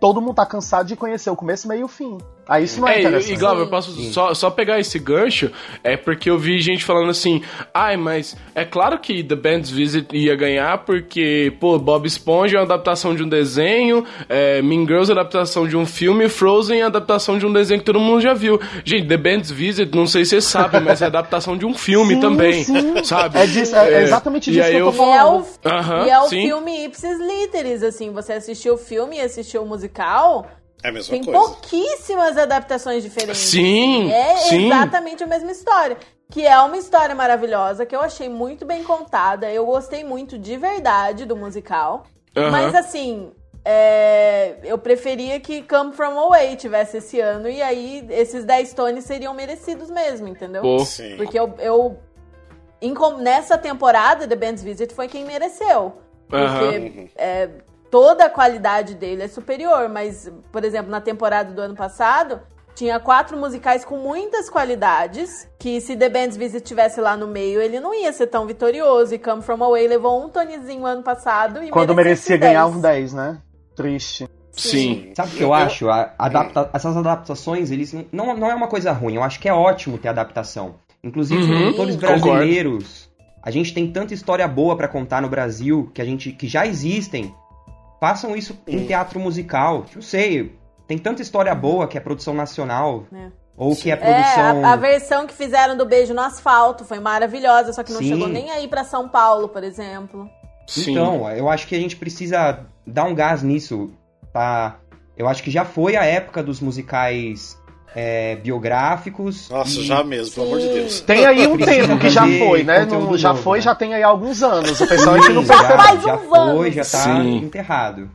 Speaker 3: todo mundo tá cansado de conhecer, o começo, meio e o fim. Aí isso não é,
Speaker 12: É, e,
Speaker 3: interessante.
Speaker 12: e Glauber, eu posso só, só pegar esse gancho, é porque eu vi gente falando assim, ai, mas é claro que The Band's Visit ia ganhar, porque, pô, Bob Esponja é uma adaptação de um desenho, é, Mean Girls é uma adaptação de um filme, Frozen é adaptação de um desenho que todo mundo já viu. Gente, The Band's Visit, não sei se vocês sabem, mas é adaptação de um filme <laughs>
Speaker 3: Sim,
Speaker 12: também,
Speaker 3: sim.
Speaker 12: sabe?
Speaker 3: É disso- é- é exatamente
Speaker 12: e
Speaker 3: disso
Speaker 12: aí
Speaker 3: que eu tô
Speaker 12: eu
Speaker 2: E é o,
Speaker 12: Aham,
Speaker 2: e é o
Speaker 12: sim.
Speaker 2: filme Ipsis Literis, assim, você assistiu o filme e assistiu o musical,
Speaker 10: É a mesma
Speaker 2: tem
Speaker 10: coisa.
Speaker 2: pouquíssimas adaptações diferentes.
Speaker 12: Sim,
Speaker 2: É
Speaker 12: sim.
Speaker 2: exatamente a mesma história. Que é uma história maravilhosa, que eu achei muito bem contada. Eu gostei muito de verdade do musical. Mas assim, é, eu preferia que Come From Away tivesse esse ano. E aí, esses 10 tones seriam merecidos mesmo, entendeu?
Speaker 12: Pô.
Speaker 10: Sim.
Speaker 2: Porque eu, eu em nessa temporada, The Band's Visit foi quem mereceu. Porque
Speaker 12: Aham.
Speaker 2: é, toda a qualidade dele é superior, mas, por exemplo, na temporada do ano passado, tinha quatro musicais com muitas qualidades, que se The Band's Visit tivesse lá no meio, ele não ia ser tão vitorioso. E Come From Away levou um tonezinho ano passado e
Speaker 3: Quando
Speaker 2: merecia
Speaker 3: merecia ganhar
Speaker 2: 10.
Speaker 3: um 10, né? Triste.
Speaker 12: Sim.
Speaker 11: Sabe o que eu acho? Adapta- Essas adaptações, eles não, não é uma coisa ruim. Eu acho que é ótimo ter adaptação. Inclusive,
Speaker 12: Uhum,
Speaker 11: produtores
Speaker 12: concordo.
Speaker 11: brasileiros. A gente tem tanta história boa pra contar no Brasil que a gente que já existem. Façam isso em teatro musical. Eu sei, tem tanta história boa que é produção nacional.
Speaker 2: É.
Speaker 11: Ou que é
Speaker 2: É,
Speaker 11: produção.
Speaker 2: a, a versão que fizeram do Beijo no Asfalto foi maravilhosa, só que não
Speaker 11: Sim.
Speaker 2: chegou nem aí pra São Paulo, por exemplo.
Speaker 12: Sim.
Speaker 11: Então, eu acho que a gente precisa dar um gás nisso. Tá? Eu acho que já foi a época dos musicais é, biográficos.
Speaker 10: Nossa,
Speaker 11: e-
Speaker 10: já mesmo, pelo amor de Deus.
Speaker 3: Tem aí um tempo que já foi, né? Não, já
Speaker 11: novo,
Speaker 3: foi,
Speaker 11: né?
Speaker 3: já tem aí alguns anos. O pessoal não
Speaker 11: Sim,
Speaker 3: percebeu.
Speaker 11: já,
Speaker 2: faz
Speaker 11: já
Speaker 2: uns
Speaker 11: foi,
Speaker 2: anos.
Speaker 11: já tá
Speaker 12: Sim.
Speaker 11: enterrado.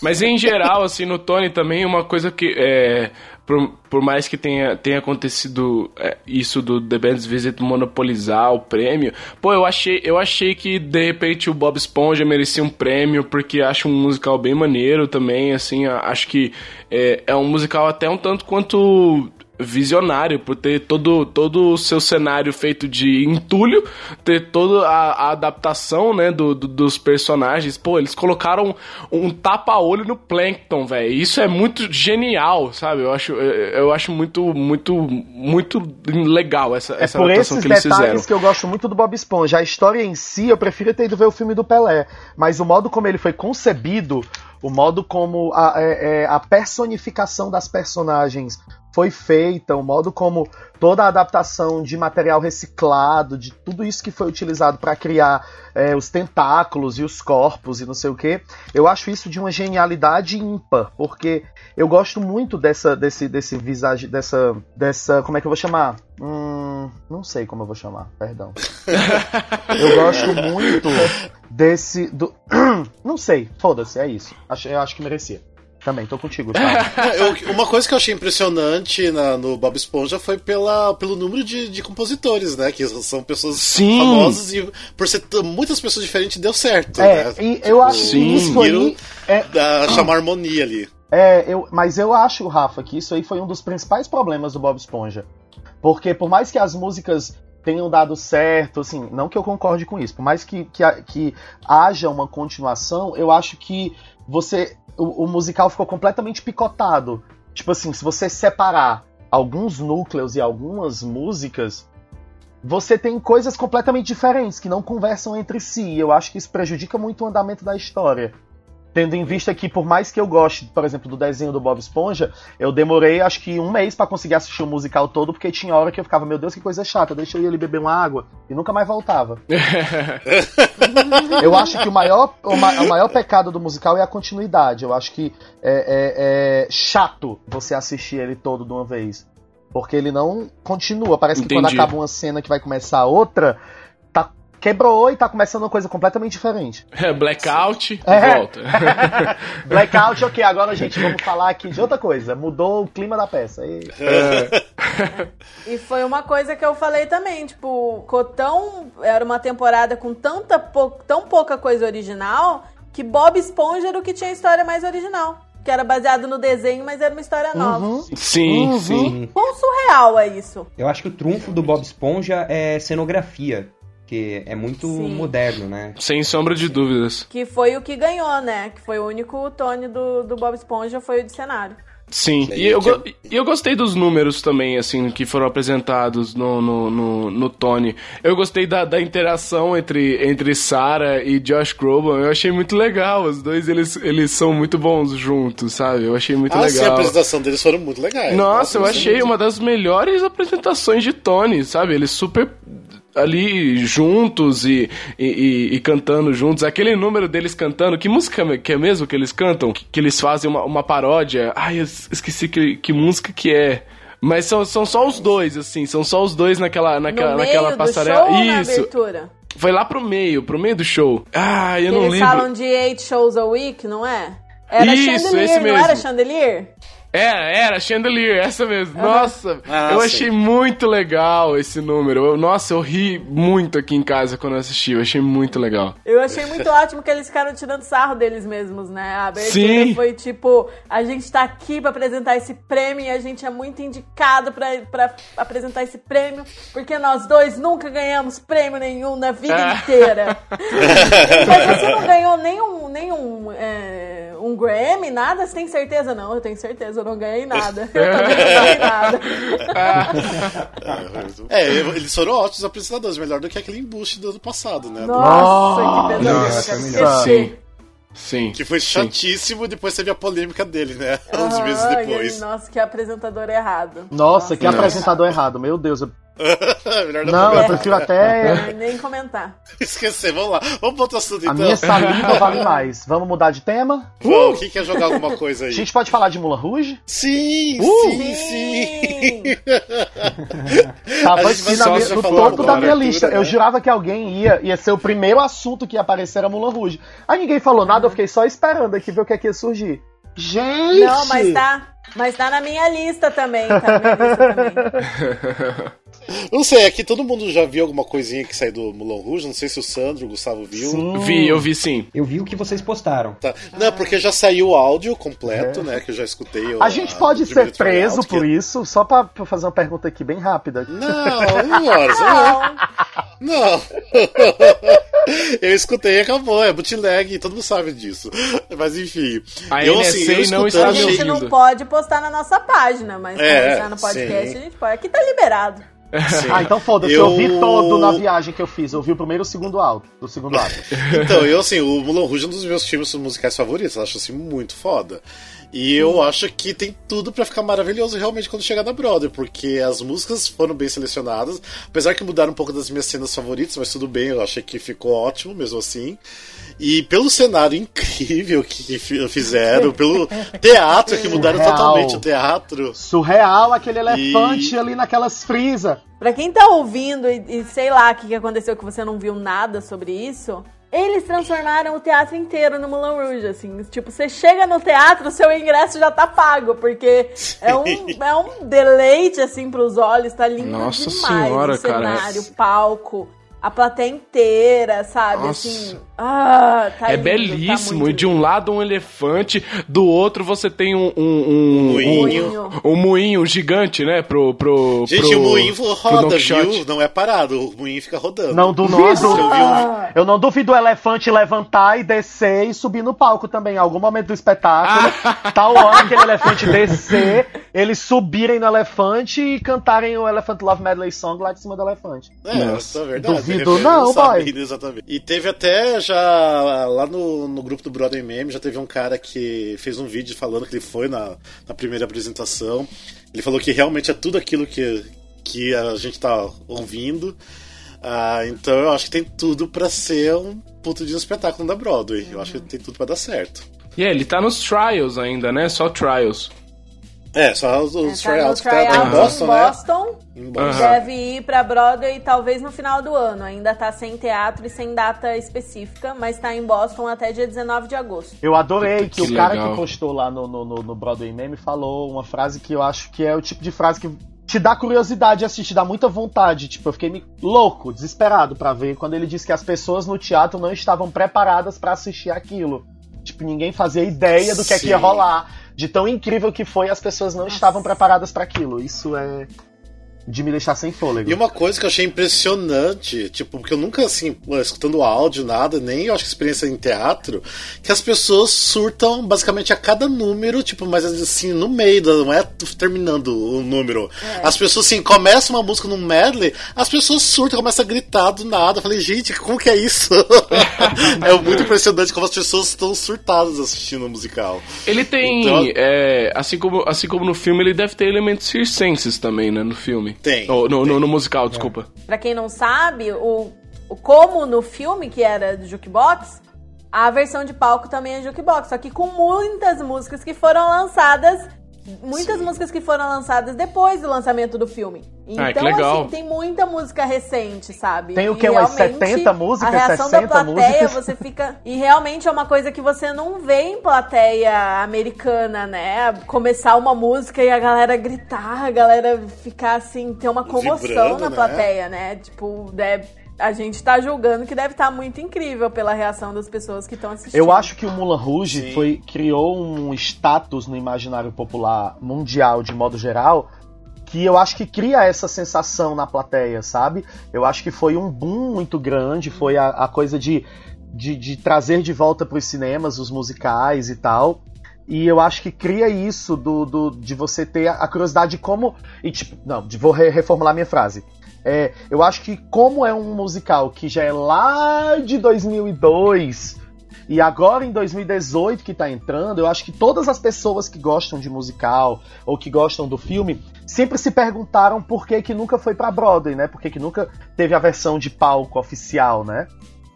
Speaker 12: Mas em geral, assim, no Tony também, uma coisa que, é, por, por mais que tenha, tenha acontecido é, isso do The Band's Visit monopolizar o prêmio, pô, eu achei, eu achei que de repente o Bob Esponja merecia um prêmio, porque acho um musical bem maneiro também, assim, acho que é, é um musical até um tanto quanto visionário por ter todo, todo o seu cenário feito de entulho, ter toda a, a adaptação, né, do, do- dos personagens. Pô, eles colocaram um tapa-olho no Plankton, velho. Isso é muito genial, sabe? Eu acho, eu, eu acho muito, muito, muito legal essa,
Speaker 3: É
Speaker 12: essa
Speaker 3: por
Speaker 12: adaptação
Speaker 3: esses
Speaker 12: que eles
Speaker 3: detalhes
Speaker 12: fizeram.
Speaker 3: que eu gosto muito do Bob Esponja. A história em si, eu prefiro ter ido ver o filme do Pelé. Mas o modo como ele foi concebido, o modo como a, é- é, a personificação das personagens foi feita, o modo como toda a adaptação de material reciclado, de tudo isso que foi utilizado para criar é, os tentáculos e os corpos e não sei o que, eu acho isso de uma genialidade ímpar, porque eu gosto muito dessa, desse, desse visage, dessa, dessa, como é que eu vou chamar? Hum, não sei como eu vou chamar, perdão. <laughs> eu gosto muito desse, do, <clears throat> não sei, foda-se, é isso. Acho, eu acho que merecia. Também, tô contigo, <laughs> Thiago.
Speaker 10: Eu- uma coisa que eu achei impressionante na- no Bob Esponja foi pela, pelo número de, de compositores, né? Que são pessoas
Speaker 12: Sim.
Speaker 10: famosas e por ser muitas pessoas diferentes deu certo,
Speaker 3: É,
Speaker 10: né?
Speaker 3: e eu acho que isso aí
Speaker 10: Conseguiram
Speaker 3: é,
Speaker 10: chamar harmonia ali.
Speaker 3: É, eu, mas eu acho, Rafa, que isso aí foi um dos principais problemas do Bob Esponja. Porque por mais que as músicas tenham dado certo, assim, não que eu concorde com isso, por mais que, que, que haja uma continuação, eu acho que você. O, o musical ficou completamente picotado. Tipo assim, se você separar alguns núcleos e algumas músicas, você tem coisas completamente diferentes que não conversam entre si. E eu acho que isso prejudica muito o andamento da história. Tendo em vista que, por mais que eu goste, por exemplo, do desenho do Bob Esponja, eu demorei acho que um mês pra conseguir assistir o musical todo, porque tinha hora que eu ficava, meu Deus, que coisa chata, deixa eu ir ali beber uma água, e nunca mais voltava. <laughs> eu acho que o maior, o, ma- o maior pecado do musical é a continuidade. Eu acho que é, é- é chato você assistir ele todo de uma vez. Porque ele não continua. Parece que quando
Speaker 12: Entendi.
Speaker 3: acaba uma cena que vai começar outra, quebrou e tá começando uma coisa completamente diferente.
Speaker 12: Blackout, <laughs>
Speaker 3: É.
Speaker 12: volta. <laughs>
Speaker 3: Blackout, ok, agora gente, vamos falar aqui de outra coisa. Mudou o clima da peça. E...
Speaker 2: E foi uma coisa que eu falei também, tipo, ficou tão. Era uma temporada com tanta pou- tão pouca coisa original que Bob Esponja era o que tinha a história mais original. Que era baseado no desenho, mas era uma história nova.
Speaker 3: Uhum.
Speaker 12: Sim, sim.
Speaker 2: Quão surreal é isso?
Speaker 11: Eu acho que o trunfo do Bob Esponja é cenografia, que é muito
Speaker 2: Sim.
Speaker 11: moderno, né?
Speaker 12: Sem sombra de dúvidas.
Speaker 2: Que foi o que ganhou, né? Que foi o único Tony do, do Bob Esponja, foi o de cenário.
Speaker 12: Sim, e eu, go- e eu gostei dos números também, assim, que foram apresentados no, no, no, no Tony. Eu gostei da, da interação entre, entre Sarah e Josh Groban. Eu achei muito legal. Os dois, eles, eles são muito bons juntos, sabe? Eu achei muito
Speaker 10: ah, sim, a
Speaker 12: legal.
Speaker 10: apresentação deles foram muito legais.
Speaker 12: Nossa, eu
Speaker 10: isso é
Speaker 12: achei
Speaker 10: muito-
Speaker 12: uma das melhores apresentações de Tony, sabe? Eles super ali juntos e, e, e- cantando juntos. Aquele número deles cantando, que música que é mesmo que eles cantam? Que, que eles fazem uma, uma paródia. Ai, eu esqueci que, que música que é. Mas são, são só os dois, assim, são só os dois naquela, naquela, naquela passarela. Isso.
Speaker 2: abertura?
Speaker 12: Foi lá pro meio, pro meio do show. Ah, eu
Speaker 2: Que
Speaker 12: não
Speaker 2: eles
Speaker 12: lembro.
Speaker 2: falam de eight shows a week, não é? Era
Speaker 12: Isso,
Speaker 2: Chandelier,
Speaker 12: esse
Speaker 2: não
Speaker 12: mesmo.
Speaker 2: era Chandelier?
Speaker 12: Era, era, Chandelier, essa mesmo. Nossa,
Speaker 10: Ah,
Speaker 12: eu
Speaker 10: sim.
Speaker 12: achei muito legal esse número. Eu- nossa, eu ri muito aqui em casa quando eu assisti. Eu achei muito legal.
Speaker 2: Eu achei muito <laughs> ótimo que eles ficaram tirando sarro deles mesmos, né? A abertura
Speaker 12: Sim.
Speaker 2: foi tipo, a gente tá aqui pra apresentar esse prêmio e a gente é muito indicado pra, pra apresentar esse prêmio, porque nós dois nunca ganhamos prêmio nenhum na vida
Speaker 12: Ah.
Speaker 2: inteira. <laughs> Mas você não ganhou nenhum, nenhum é, um Grammy, nada? Você tem certeza? Não, eu tenho certeza, eu não ganhei nada. <laughs> Eu também não ganhei nada. <laughs>
Speaker 10: É, eles foram ótimos apresentadores, melhor do que aquele embuste do ano passado, né?
Speaker 2: Nossa, que pesadelo, eu
Speaker 11: Nossa, melhor.
Speaker 2: esquecer.
Speaker 12: Sim. Sim.
Speaker 10: Que foi
Speaker 12: sim.
Speaker 10: chatíssimo e depois teve a polêmica dele, né? Uns
Speaker 2: Aham,
Speaker 10: meses depois.
Speaker 2: ele, Nossa, que apresentador errado.
Speaker 3: Nossa, que
Speaker 12: Nossa.
Speaker 3: apresentador errado, meu Deus. eu- <laughs>
Speaker 10: melhor não,
Speaker 3: Não, eu prefiro até.
Speaker 2: Nem- Nem comentar. <laughs>
Speaker 10: esquecer. Vamos lá, vamos outro assunto
Speaker 3: A
Speaker 10: então.
Speaker 3: minha saliva <laughs> vale mais. Vamos mudar de tema?
Speaker 10: Bom, quem quer jogar alguma coisa
Speaker 3: A
Speaker 10: aí?
Speaker 3: gente pode falar de Mula Rouge?
Speaker 10: Sim,
Speaker 3: Uh!
Speaker 10: sim, sim.
Speaker 3: Tava
Speaker 10: A gente vai
Speaker 3: na
Speaker 10: só
Speaker 3: minha- no topo da minha lista.
Speaker 10: né?
Speaker 3: Eu jurava que alguém ia, ia ser o primeiro assunto que ia aparecer era Mula Rouge. Aí ninguém falou nada, eu fiquei só esperando aqui ver o que é que ia surgir. Gente!
Speaker 2: Não, mas tá, mas tá na minha lista também. Tá na minha lista também.
Speaker 10: Não sei, aqui todo mundo já viu alguma coisinha que saiu do Mulan Rouge. Não sei se o Sandro, o Gustavo viu.
Speaker 3: Sim.
Speaker 12: Vi, eu vi sim.
Speaker 11: Eu vi o que vocês postaram.
Speaker 10: Tá. Não, porque já saiu o áudio completo, né? Que eu já escutei.
Speaker 3: A gente pode ser preso
Speaker 10: tryout,
Speaker 3: por
Speaker 10: que-
Speaker 3: isso, só pra, pra fazer uma pergunta aqui bem rápida.
Speaker 10: Não, <laughs> não, horas, não. Não. <laughs> Eu escutei e acabou, é bootleg, todo mundo sabe disso. Mas enfim.
Speaker 12: A
Speaker 10: eu,
Speaker 12: NSA
Speaker 10: assim, eu
Speaker 12: não está
Speaker 2: A gente não pode postar na nossa página, mas
Speaker 10: É,
Speaker 2: conversar no podcast
Speaker 10: sim.
Speaker 2: a gente pode. Aqui tá liberado.
Speaker 10: Sim.
Speaker 3: Ah, então foda-se, eu...
Speaker 10: Eu-
Speaker 3: vi todo na viagem que eu fiz. Eu vi o primeiro e o segundo alto. O segundo ato.
Speaker 10: Então, eu assim, o Mulan Rouge é um dos meus filmes musicais favoritos, eu acho assim muito foda. E eu acho que tem tudo pra ficar maravilhoso realmente quando chegar na Brother, porque as músicas foram bem selecionadas, apesar que mudaram um pouco das minhas cenas favoritas, mas tudo bem, eu achei que ficou ótimo mesmo assim. E pelo cenário incrível que fi- fizeram, <laughs> pelo teatro que mudaram
Speaker 3: Surreal.
Speaker 10: totalmente o teatro.
Speaker 3: Surreal aquele elefante
Speaker 10: E-
Speaker 3: ali naquelas frisas.
Speaker 2: Pra quem tá ouvindo e, e sei lá o que, que aconteceu que você não viu nada sobre isso, eles transformaram o teatro inteiro no Moulin Rouge, assim. Tipo, você chega no teatro, o seu ingresso já tá pago, porque é um, é um deleite, assim, pros olhos, tá lindo
Speaker 12: Nossa
Speaker 2: demais.
Speaker 12: senhora,
Speaker 2: o cenário,
Speaker 12: cara.
Speaker 2: o palco, a plateia inteira, sabe?
Speaker 12: Nossa.
Speaker 2: Assim, ah, tá
Speaker 12: é
Speaker 2: lindo,
Speaker 12: belíssimo.
Speaker 2: Tá
Speaker 12: e de um lado um elefante, do outro você tem um. Um, um,
Speaker 10: Moinho.
Speaker 12: Um, um moinho gigante, né? Pro. pro
Speaker 10: Gente,
Speaker 12: pro,
Speaker 10: o moinho roda, viu? Não é parado, o moinho fica rodando.
Speaker 3: Não duvido.
Speaker 10: Nossa, eu um-
Speaker 3: Eu não duvido o elefante levantar e descer e subir no palco também. Em algum momento do espetáculo, tal hora aquele elefante descer, eles subirem no elefante e cantarem o Elephant Love Medley Song lá de cima do elefante.
Speaker 10: É,
Speaker 12: Nossa.
Speaker 10: isso é verdade.
Speaker 3: Duvido Não, boy.
Speaker 10: Exatamente. E teve até já lá no, no grupo do Brother Meme, já teve um cara que fez um vídeo falando que ele foi na, na primeira apresentação. Ele falou que realmente é tudo aquilo que, que a gente tá ouvindo. Ah, então eu acho que tem tudo pra ser um puto de um espetáculo da Broadway. Eu acho que tem tudo pra dar certo.
Speaker 12: E é, ele tá nos trials ainda, né? Só trials.
Speaker 10: É, só os, os
Speaker 2: Tá no
Speaker 10: tryouts que tá, tá em Boston,
Speaker 2: em
Speaker 10: né?
Speaker 2: Boston.
Speaker 10: Em Boston.
Speaker 2: Deve ir pra Broadway talvez no final do ano. Ainda tá sem teatro e sem data específica, mas tá em Boston até dia 19 de agosto.
Speaker 3: Eu adorei que,
Speaker 12: Que
Speaker 3: o cara que postou lá no, no, no, no Broadway Meme falou uma frase que eu acho que é o tipo de frase que te dá curiosidade de assistir, dá muita vontade. Tipo, eu fiquei me- louco, desesperado pra ver quando ele disse que as pessoas no teatro não estavam preparadas pra assistir aquilo. Tipo, ninguém fazia ideia do que, é que ia rolar. De tão incrível que foi, as pessoas não estavam preparadas pra aquilo. Isso é. De me deixar sem fôlego.
Speaker 10: E uma coisa que eu achei impressionante, tipo, porque eu nunca, assim, escutando áudio, nada, nem eu acho que experiência em teatro, que as pessoas surtam basicamente a cada número, tipo, mas assim, no meio, não é terminando o número. É. As pessoas, assim, começam uma música num medley, as pessoas surtam, começam a gritar do nada. Eu falei, gente, como que é isso? <laughs> é muito impressionante como as pessoas estão surtadas assistindo o musical.
Speaker 12: Ele tem, então, é, assim, como, assim como no filme, ele deve ter elementos circenses também, né, no filme.
Speaker 10: Tem.
Speaker 12: Oh, no,
Speaker 10: tem.
Speaker 12: No, no, musical, desculpa.
Speaker 2: É. Pra quem não sabe, o, o como no filme, que era do Jukebox, a versão de palco também é Jukebox, só que com muitas músicas que foram lançadas muitas Sim. músicas que foram lançadas depois do lançamento do filme.
Speaker 12: Então, ah, que legal.
Speaker 2: assim, tem muita música recente, sabe?
Speaker 3: Tem o que? Umas 70 músicas?
Speaker 2: A reação
Speaker 3: 60
Speaker 2: da plateia,
Speaker 3: músicas?
Speaker 2: você fica. E realmente é uma coisa que você não vê em plateia americana, né? Começar uma música e a galera gritar, a galera ficar assim, ter uma comoção
Speaker 10: Vibrando,
Speaker 2: na
Speaker 10: né?
Speaker 2: plateia, né? Tipo, é a gente tá julgando que deve estar tá muito incrível pela reação das pessoas que estão assistindo.
Speaker 3: Eu acho que o Mulan Rouge foi, criou um status no imaginário popular mundial, de modo geral, que eu acho que cria essa sensação na plateia, sabe? Eu acho que foi um boom muito grande, foi a, a coisa de, de, de, trazer de volta para os cinemas os musicais e tal. E eu acho que cria isso do, do de você ter a curiosidade de como. E, tipo, não, vou reformular minha frase. É, eu acho que como é um musical que já é lá de 2002 e agora em 2018 que tá entrando, eu acho que todas as pessoas que gostam de musical ou que gostam do filme sempre se perguntaram por que que nunca foi para Broadway, né? Por que que nunca teve a versão de palco oficial, né?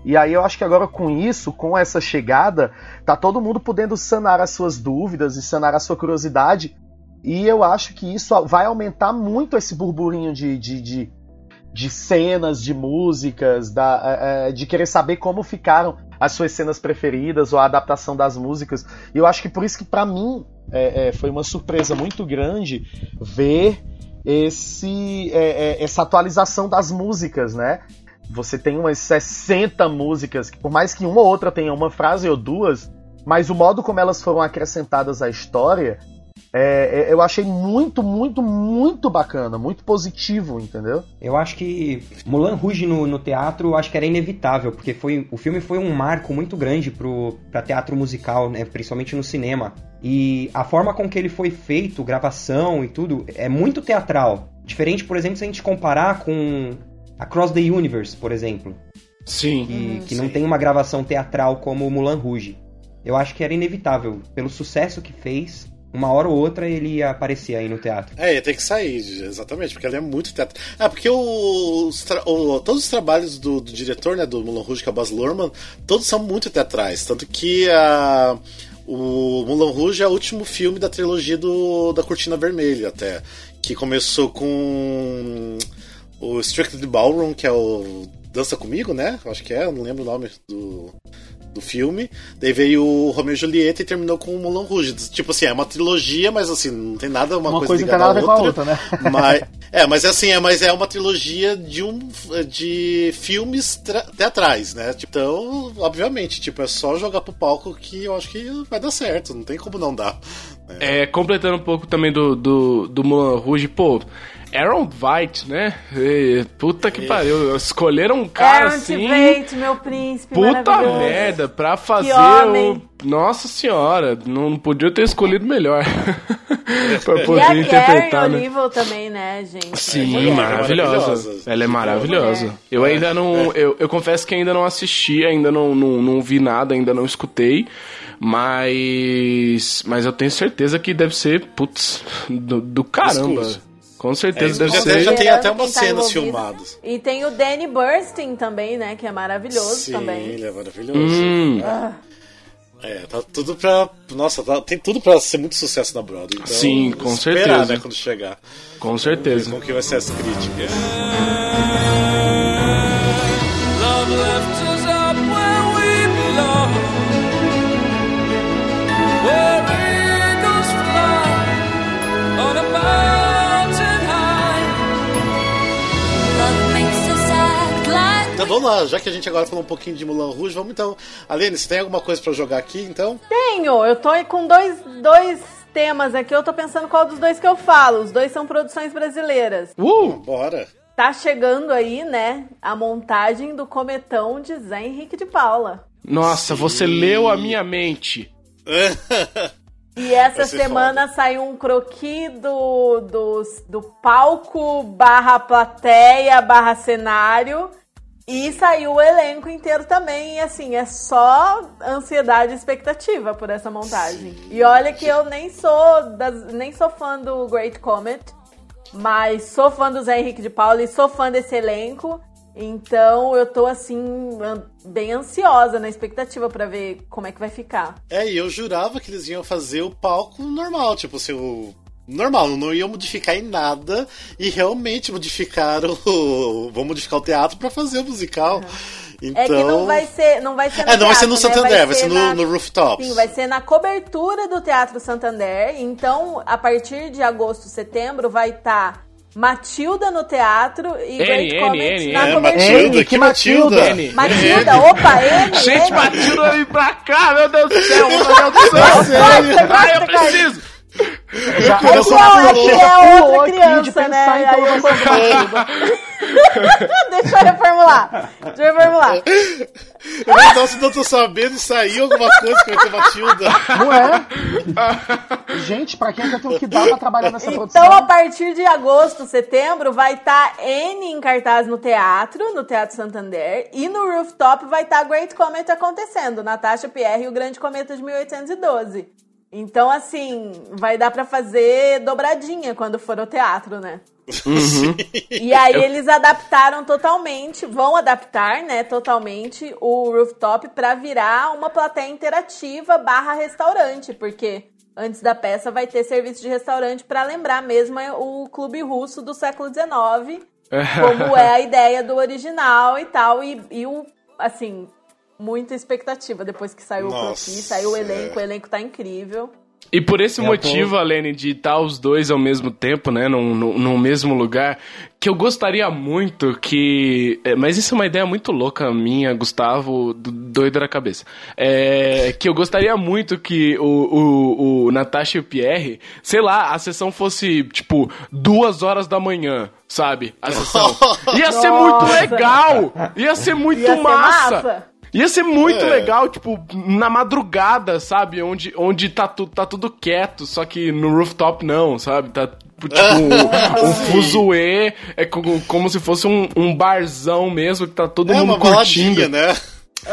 Speaker 3: E aí eu acho que agora com isso, com essa chegada, tá todo mundo podendo sanar as suas dúvidas e sanar a sua curiosidade. E eu acho que isso vai aumentar muito esse burburinho de, de, de de cenas, de músicas, da, é, é, de querer saber como ficaram as suas cenas preferidas ou a adaptação das músicas. E eu acho que por isso que para mim é, é, foi uma surpresa muito grande ver esse, é, é, essa atualização das músicas, né? Você tem umas 60 músicas, que por mais que uma ou outra tenha uma frase ou duas, mas o modo como elas foram acrescentadas à história é, é, eu achei muito, muito, muito bacana, muito positivo, entendeu?
Speaker 11: Eu acho que Mulan Rouge no, no teatro, eu acho que era inevitável, porque foi, o filme foi um marco muito grande pro, pra teatro musical, né, principalmente no cinema. E a forma com que ele foi feito, gravação e tudo, é muito teatral. Diferente, por exemplo, se a gente comparar com Across the Universe, por exemplo.
Speaker 12: Sim.
Speaker 11: Que,
Speaker 12: hum,
Speaker 11: que
Speaker 12: sim.
Speaker 11: não tem uma gravação teatral como Mulan Rouge. Eu acho que era inevitável, pelo sucesso que fez, uma hora ou outra ele ia aparecer aí no teatro.
Speaker 10: É, ia ter que sair, exatamente, porque ele é muito teatro. Ah, porque o, o todos os trabalhos do, do, diretor, né, do Mulan Rouge, que é o Baz Luhrmann, todos são muito teatrais. Tanto que a. O Mulan Rouge é o último filme da trilogia do, da Cortina Vermelha, até. Que começou com o Strictly Ballroom, que é o Dança Comigo, né? Acho que é, não lembro o nome do, do filme. Daí veio o Romeo e Julieta e terminou com o Mulan Rouge. Tipo assim, é uma trilogia, mas assim, não tem nada uma,
Speaker 3: Uma
Speaker 10: coisa,
Speaker 3: coisa não tem
Speaker 10: ligada
Speaker 3: nada a
Speaker 10: à
Speaker 3: com a
Speaker 10: outra.
Speaker 3: outra, né? <laughs>
Speaker 10: Mas, é, mas é assim, é, mas é uma trilogia de um de filmes tra- teatrais, né? Tipo, Então, obviamente, tipo, é só jogar pro palco que eu acho que vai dar certo, não tem como não dar.
Speaker 12: É, completando um pouco também do, do, do Mulan Rouge, pô, Aaron White, né? E, puta que pariu, escolheram um cara
Speaker 2: Aaron
Speaker 12: assim.
Speaker 2: Tveit, meu príncipe
Speaker 12: Puta merda, pra fazer o. Nossa senhora, não podia ter escolhido melhor. <laughs> pra
Speaker 2: E
Speaker 12: poder
Speaker 2: a Karen
Speaker 12: interpretar, né?
Speaker 2: Olival também, né, gente?
Speaker 12: Sim,
Speaker 10: mulher,
Speaker 12: maravilhosa. Ela é maravilhosa.
Speaker 2: Mulher.
Speaker 12: Eu ainda não. Eu, eu confesso que ainda não assisti, ainda não, não, não vi nada, ainda não escutei. Mas. Mas eu tenho certeza que deve ser, putz, do, do caramba.
Speaker 10: Discurso.
Speaker 12: Com certeza
Speaker 10: É,
Speaker 12: deve
Speaker 10: já
Speaker 12: ser.
Speaker 10: já tem até umas
Speaker 2: tá
Speaker 10: cenas
Speaker 2: envolvido.
Speaker 10: filmadas.
Speaker 2: E tem o Danny Burstyn também, né? Que é maravilhoso
Speaker 10: Sim,
Speaker 2: também.
Speaker 10: ele é maravilhoso.
Speaker 12: Hum.
Speaker 2: Ah,
Speaker 10: É, tá tudo pra. Nossa, tá- tem tudo pra ser muito sucesso na Broadway. Então,
Speaker 12: Sim, com
Speaker 10: esperar,
Speaker 12: certeza.
Speaker 10: né, quando chegar.
Speaker 12: Com certeza.
Speaker 10: Como que vai ser as críticas. Então vamos lá, já que a gente agora falou um pouquinho de Mulan Rouge, vamos então. Alene, você tem alguma coisa pra jogar aqui então?
Speaker 2: Tenho, eu tô com dois, dois temas aqui, eu tô pensando qual dos dois que eu falo. Os dois são produções brasileiras.
Speaker 12: Uh!
Speaker 10: Bora.
Speaker 2: Tá chegando aí, né, a montagem do Cometão de Zé Henrique de Paula.
Speaker 12: Nossa, você leu a minha mente.
Speaker 2: E essa semana saiu um croqui do, do, do palco barra plateia barra cenário. E saiu o elenco inteiro também. E assim, é só ansiedade e expectativa por essa montagem. E olha que eu nem sou, das, nem sou fã do Great Comet. Mas sou fã do Zé Henrique de Paula e sou fã desse elenco. Então eu tô assim, bem ansiosa na expectativa pra ver como é que vai ficar.
Speaker 10: É, e eu jurava que eles iam fazer o palco normal, tipo, o. Normal, não iam modificar em nada e realmente modificaram <laughs> o. Vão modificar o teatro pra fazer o musical. Então.
Speaker 2: É que não vai ser, não vai ser no
Speaker 10: É, não vai ser no
Speaker 2: teatro, né?
Speaker 10: Santander, vai ser no-
Speaker 2: na-
Speaker 10: no Rooftops.
Speaker 2: Sim, vai ser na cobertura do Teatro Santander. Então, a partir de agosto, setembro, vai estar Matilda no teatro e
Speaker 12: N,
Speaker 2: Great
Speaker 12: N,
Speaker 2: Comet
Speaker 12: N,
Speaker 2: na
Speaker 12: N.
Speaker 2: cobertura.
Speaker 10: Matilda, que Matilda?
Speaker 12: N.
Speaker 2: Matilda, opa, N,
Speaker 12: Gente,
Speaker 2: N.
Speaker 12: Matilda, vem pra cá, meu Deus do céu, meu Deus do céu. Ai, eu
Speaker 2: cara.
Speaker 12: preciso.
Speaker 3: Já,
Speaker 2: É que,
Speaker 3: eu
Speaker 2: ó, é que é outra criança, né?
Speaker 3: em
Speaker 2: Aí eu
Speaker 3: Matilda. <laughs>
Speaker 2: Deixa eu reformular. Deixa eu reformular.
Speaker 10: Então, se não tô sabendo e saiu alguma coisa que vai ter Matilda.
Speaker 3: Não é? <laughs> Gente, pra quem que eu tenho que dar pra trabalhar nessa
Speaker 2: Então,
Speaker 3: produção?
Speaker 2: a partir de agosto, setembro, vai estar N em cartaz no teatro, no Teatro Santander, e no rooftop vai estar Great Comet acontecendo, Natasha Pierre e o Grande Cometa de 1812. Então, assim, vai dar pra fazer dobradinha quando for ao teatro, né? <laughs> E aí eles adaptaram totalmente, vão adaptar, né, totalmente o rooftop pra virar uma plateia interativa barra restaurante, porque antes da peça vai ter serviço de restaurante pra lembrar mesmo é, o clube russo do século XIX, <laughs> como é a ideia do original e tal, e, e o, assim, muita expectativa depois que saiu
Speaker 10: Nossa,
Speaker 2: o croquis, saiu o elenco,
Speaker 10: é.
Speaker 2: o elenco tá incrível.
Speaker 12: E por esse
Speaker 11: É,
Speaker 12: motivo, Alene, de estar os dois ao mesmo tempo, né, no, no, no mesmo lugar, que eu gostaria muito que. é, Mas isso é uma ideia muito louca minha, Gustavo, do- doido da cabeça. É, que eu gostaria muito que o, o, o Natasha e o Pierre, sei lá, a sessão fosse, tipo, duas horas da manhã, sabe? A sessão. <laughs> Ia ser muito legal! Ia ser muito
Speaker 2: Ia ser
Speaker 12: massa. Ia ser muito
Speaker 10: É.
Speaker 12: legal, tipo, na madrugada, sabe? Onde, onde tá, tu, tá tudo quieto, só que no rooftop não, sabe? Tá tipo <laughs> um, um fuzuê, é como, como se fosse um, um barzão mesmo, que tá todo
Speaker 10: É
Speaker 12: mundo
Speaker 10: uma
Speaker 12: curtindo.
Speaker 10: baladinha, né?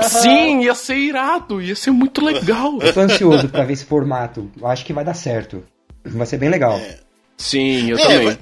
Speaker 12: Sim, ia ser irado, ia ser muito legal.
Speaker 11: Eu tô ansioso pra ver esse formato. Eu acho que vai dar certo. Vai ser bem legal.
Speaker 12: Sim, eu
Speaker 10: É,
Speaker 12: também.
Speaker 10: vai-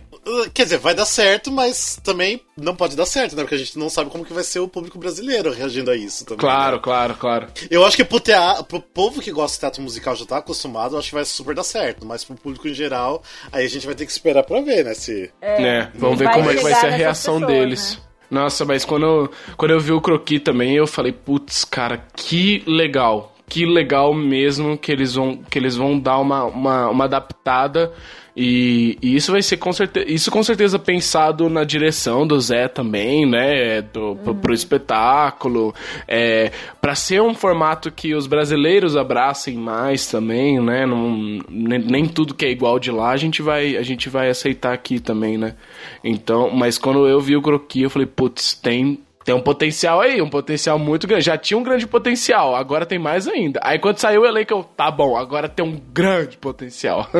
Speaker 10: quer dizer, vai dar certo, mas também não pode dar certo, né? Porque a gente não sabe como que vai ser o público brasileiro reagindo a isso também.
Speaker 12: Claro,
Speaker 10: né?
Speaker 12: claro, claro.
Speaker 10: Eu acho que pro, tea... pro povo que gosta de teatro musical já tá acostumado, eu acho que vai super dar certo. Mas pro público em geral, aí a gente vai ter que esperar pra ver, né? Se...
Speaker 12: É, vamos ver como é que vai ser a reação
Speaker 2: pessoas,
Speaker 12: deles.
Speaker 2: né?
Speaker 12: Nossa, mas quando eu, quando eu vi o croqui também, eu falei, putz, cara, que legal. Que legal mesmo que eles vão, que eles vão dar uma, uma, uma adaptada. E, e isso vai ser com certeza. Isso com certeza pensado na direção do Zé também, né? Do, pro, pro espetáculo. É, para ser um formato que os brasileiros abracem mais também, né? Não, nem, nem tudo que é igual de lá a gente vai, a gente vai aceitar aqui também, né? Então, mas quando eu vi o croqui, eu falei, putz, tem. Tem um potencial aí, um potencial muito grande. Já tinha um grande potencial, agora tem mais ainda. Aí quando saiu o elenco, eu, tá bom, agora tem um grande potencial. <laughs>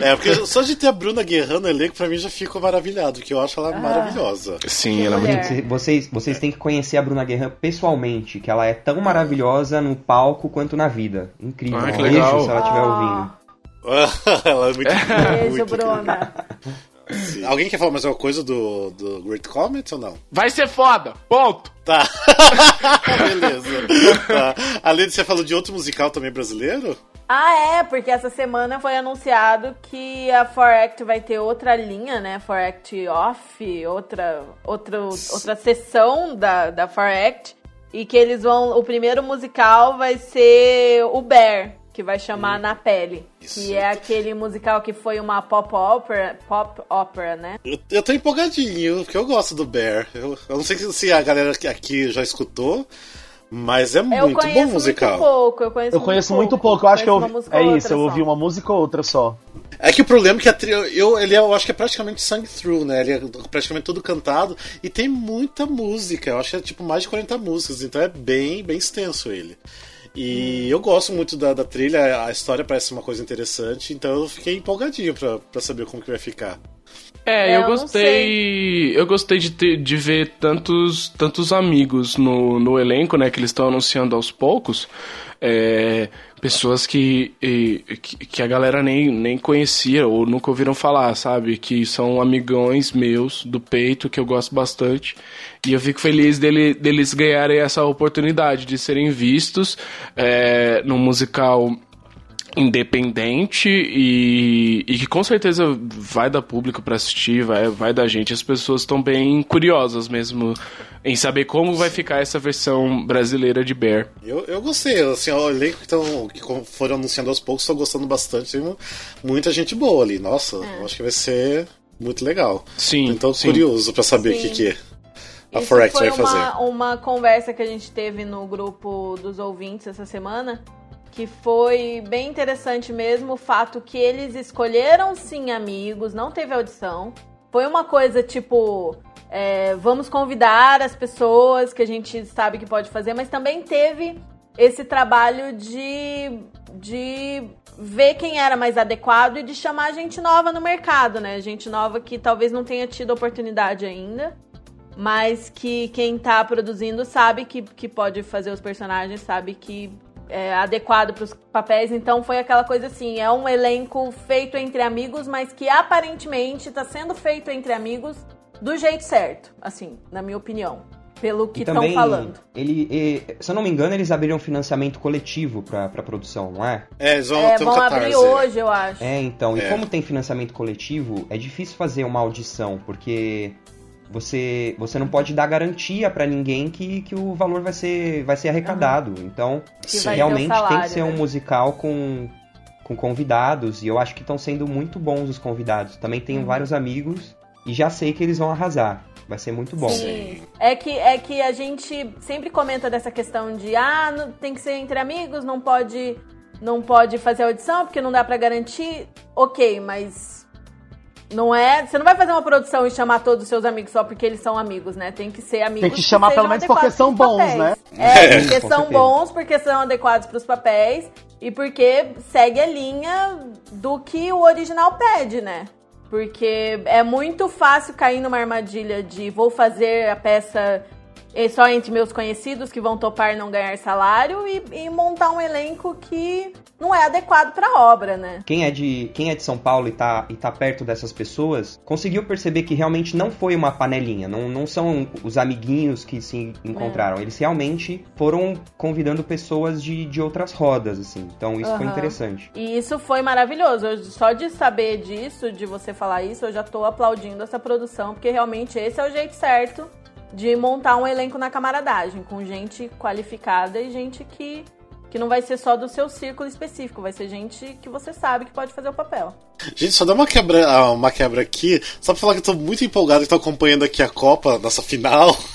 Speaker 10: É, porque só de ter a Bruna Guerrero no elenco, pra mim já fico maravilhado, que eu acho ela maravilhosa.
Speaker 12: Sim, ela é muito.
Speaker 11: vocês, vocês têm que conhecer a Bruna Guerra pessoalmente, que ela é tão maravilhosa no palco quanto na vida. Incrível.
Speaker 12: Ah, que legal.
Speaker 11: beijo se ela estiver ouvindo. <laughs>
Speaker 10: ela é muito
Speaker 2: Beijo,
Speaker 10: muito
Speaker 2: Bruna.
Speaker 10: Sim. Alguém quer falar mais alguma coisa do, do Great Comet ou não?
Speaker 12: Vai ser foda, ponto!
Speaker 10: Tá. <laughs> Beleza. Tá. Além de você falou de outro musical também brasileiro?
Speaker 2: Ah, é, porque essa semana foi anunciado que a 4Act vai ter outra linha, né? 4Act Off, outra, outra, outra sessão da, da 4Act. E que eles vão. O primeiro musical vai ser o Bear, que vai chamar Na Pele.
Speaker 10: Isso.
Speaker 2: Que é aquele musical que foi uma pop opera, pop opera, né?
Speaker 10: Eu, eu tô empolgadinho, porque eu gosto do Bear. Eu, eu não sei se a galera aqui- aqui já escutou, Mas é
Speaker 2: Eu
Speaker 10: muito bom
Speaker 2: conheço
Speaker 10: musical.
Speaker 2: muito pouco, eu conheço
Speaker 3: Eu conheço muito pouco, eu acho que eu
Speaker 2: conheço uma música
Speaker 3: é
Speaker 2: ou
Speaker 3: isso, eu
Speaker 2: outra
Speaker 3: ouvi
Speaker 2: só.
Speaker 3: uma música ou outra só.
Speaker 10: É que o problema é que a eu, ele é, eu acho que é praticamente sung through, né? Ele é praticamente todo cantado e tem muita música. Eu acho que é tipo mais de 40 músicas, então é bem, bem extenso ele. E eu gosto muito da, da trilha, a história parece uma coisa interessante, então eu fiquei empolgadinho pra, pra saber como que vai ficar.
Speaker 12: É,
Speaker 2: É,
Speaker 12: eu
Speaker 2: eu
Speaker 12: gostei. Eu gostei de, ter, de ver tantos, tantos amigos no, no elenco, né? Que eles estão anunciando aos poucos. É, pessoas que, que, a galera nem, nem conhecia ou nunca ouviram falar, sabe? Que são amigões meus do peito, que eu gosto bastante. E eu fico feliz dele, deles ganharem essa oportunidade de serem vistos é, num musical independente e, e que com certeza vai dar público pra assistir, vai, vai dar gente. As pessoas estão bem curiosas mesmo em saber como vai ficar essa versão brasileira de Bear.
Speaker 10: Eu, eu gostei, assim, o elenco que, tão, que foram anunciando aos poucos, tô gostando bastante. Tem mu- muita gente boa ali. Nossa, eu acho que vai ser muito legal.
Speaker 12: Sim,
Speaker 10: Então
Speaker 12: sim.
Speaker 10: curioso pra saber o que, que a
Speaker 2: Isso
Speaker 10: Forex
Speaker 2: foi
Speaker 10: vai fazer.
Speaker 2: uma, uma conversa que a gente teve no grupo dos ouvintes essa semana, que foi bem interessante mesmo o fato que eles escolheram sim amigos, não teve audição. Foi uma coisa tipo, é, vamos convidar as pessoas que a gente sabe que pode fazer, mas também teve esse trabalho de, de ver quem era mais adequado e de chamar gente nova no mercado, né? Gente nova que talvez não tenha tido oportunidade ainda mas que quem tá produzindo sabe que, que pode fazer os personagens, sabe que é adequado para os papéis. Então foi aquela coisa assim, é um elenco feito entre amigos, mas que aparentemente tá sendo feito entre amigos do jeito certo, assim, na minha opinião, pelo que estão falando.
Speaker 11: ele, e- se eu não me engano, eles abriram financiamento coletivo pra, pra produção, não é?
Speaker 10: É, eles vão
Speaker 2: É, vão abrir hoje, eu acho.
Speaker 11: É, então,
Speaker 10: É.
Speaker 11: e como tem financiamento coletivo, é difícil fazer uma audição, porque você, você não pode dar garantia pra ninguém que, que o valor vai ser, vai ser arrecadado. Então,
Speaker 2: Que vai ter o
Speaker 11: realmente tem
Speaker 2: salário,
Speaker 11: que ser um
Speaker 2: né?
Speaker 11: musical com, com convidados, e eu acho que estão sendo muito bons os convidados. Também
Speaker 2: Uhum.
Speaker 11: tenho vários amigos e já sei que eles vão arrasar. Vai ser muito bom.
Speaker 2: Sim. É que, é que a gente sempre comenta dessa questão de ah, não- tem que ser entre amigos, não pode não pode fazer audição porque não dá pra garantir. Ok, mas não é. Você não vai fazer uma produção e chamar todos os seus amigos só porque eles são amigos, né? Tem que ser amigos.
Speaker 3: Tem que chamar
Speaker 2: sejam
Speaker 3: pelo menos porque são bons,
Speaker 2: papéis.
Speaker 3: né?
Speaker 2: É, <laughs> porque são bons, porque são adequados pros papéis e porque segue a linha do que o original pede, né? Porque é muito fácil cair numa armadilha de vou fazer a peça eh, só entre meus conhecidos que vão topar não ganhar salário e, e montar um elenco que não é adequado pra obra, né?
Speaker 11: Quem é de, quem é de São Paulo e tá, e tá perto dessas pessoas, conseguiu perceber que realmente não foi uma panelinha, não, não são os amiguinhos que se encontraram. Eles realmente foram convidando pessoas de, de outras rodas, assim. Então isso foi
Speaker 2: Aham.
Speaker 11: interessante.
Speaker 2: E isso foi maravilhoso. Eu- só de saber disso, de você falar isso, eu já tô aplaudindo essa produção, porque realmente esse é o jeito certo de montar um elenco na camaradagem, com gente qualificada e gente que, que não vai ser só do seu círculo específico, vai ser gente que você sabe que pode fazer o papel.
Speaker 10: Gente, só dá uma quebra, ah, uma quebra aqui, só pra falar que eu tô muito empolgado que tô acompanhando aqui a Copa, nossa final. <laughs>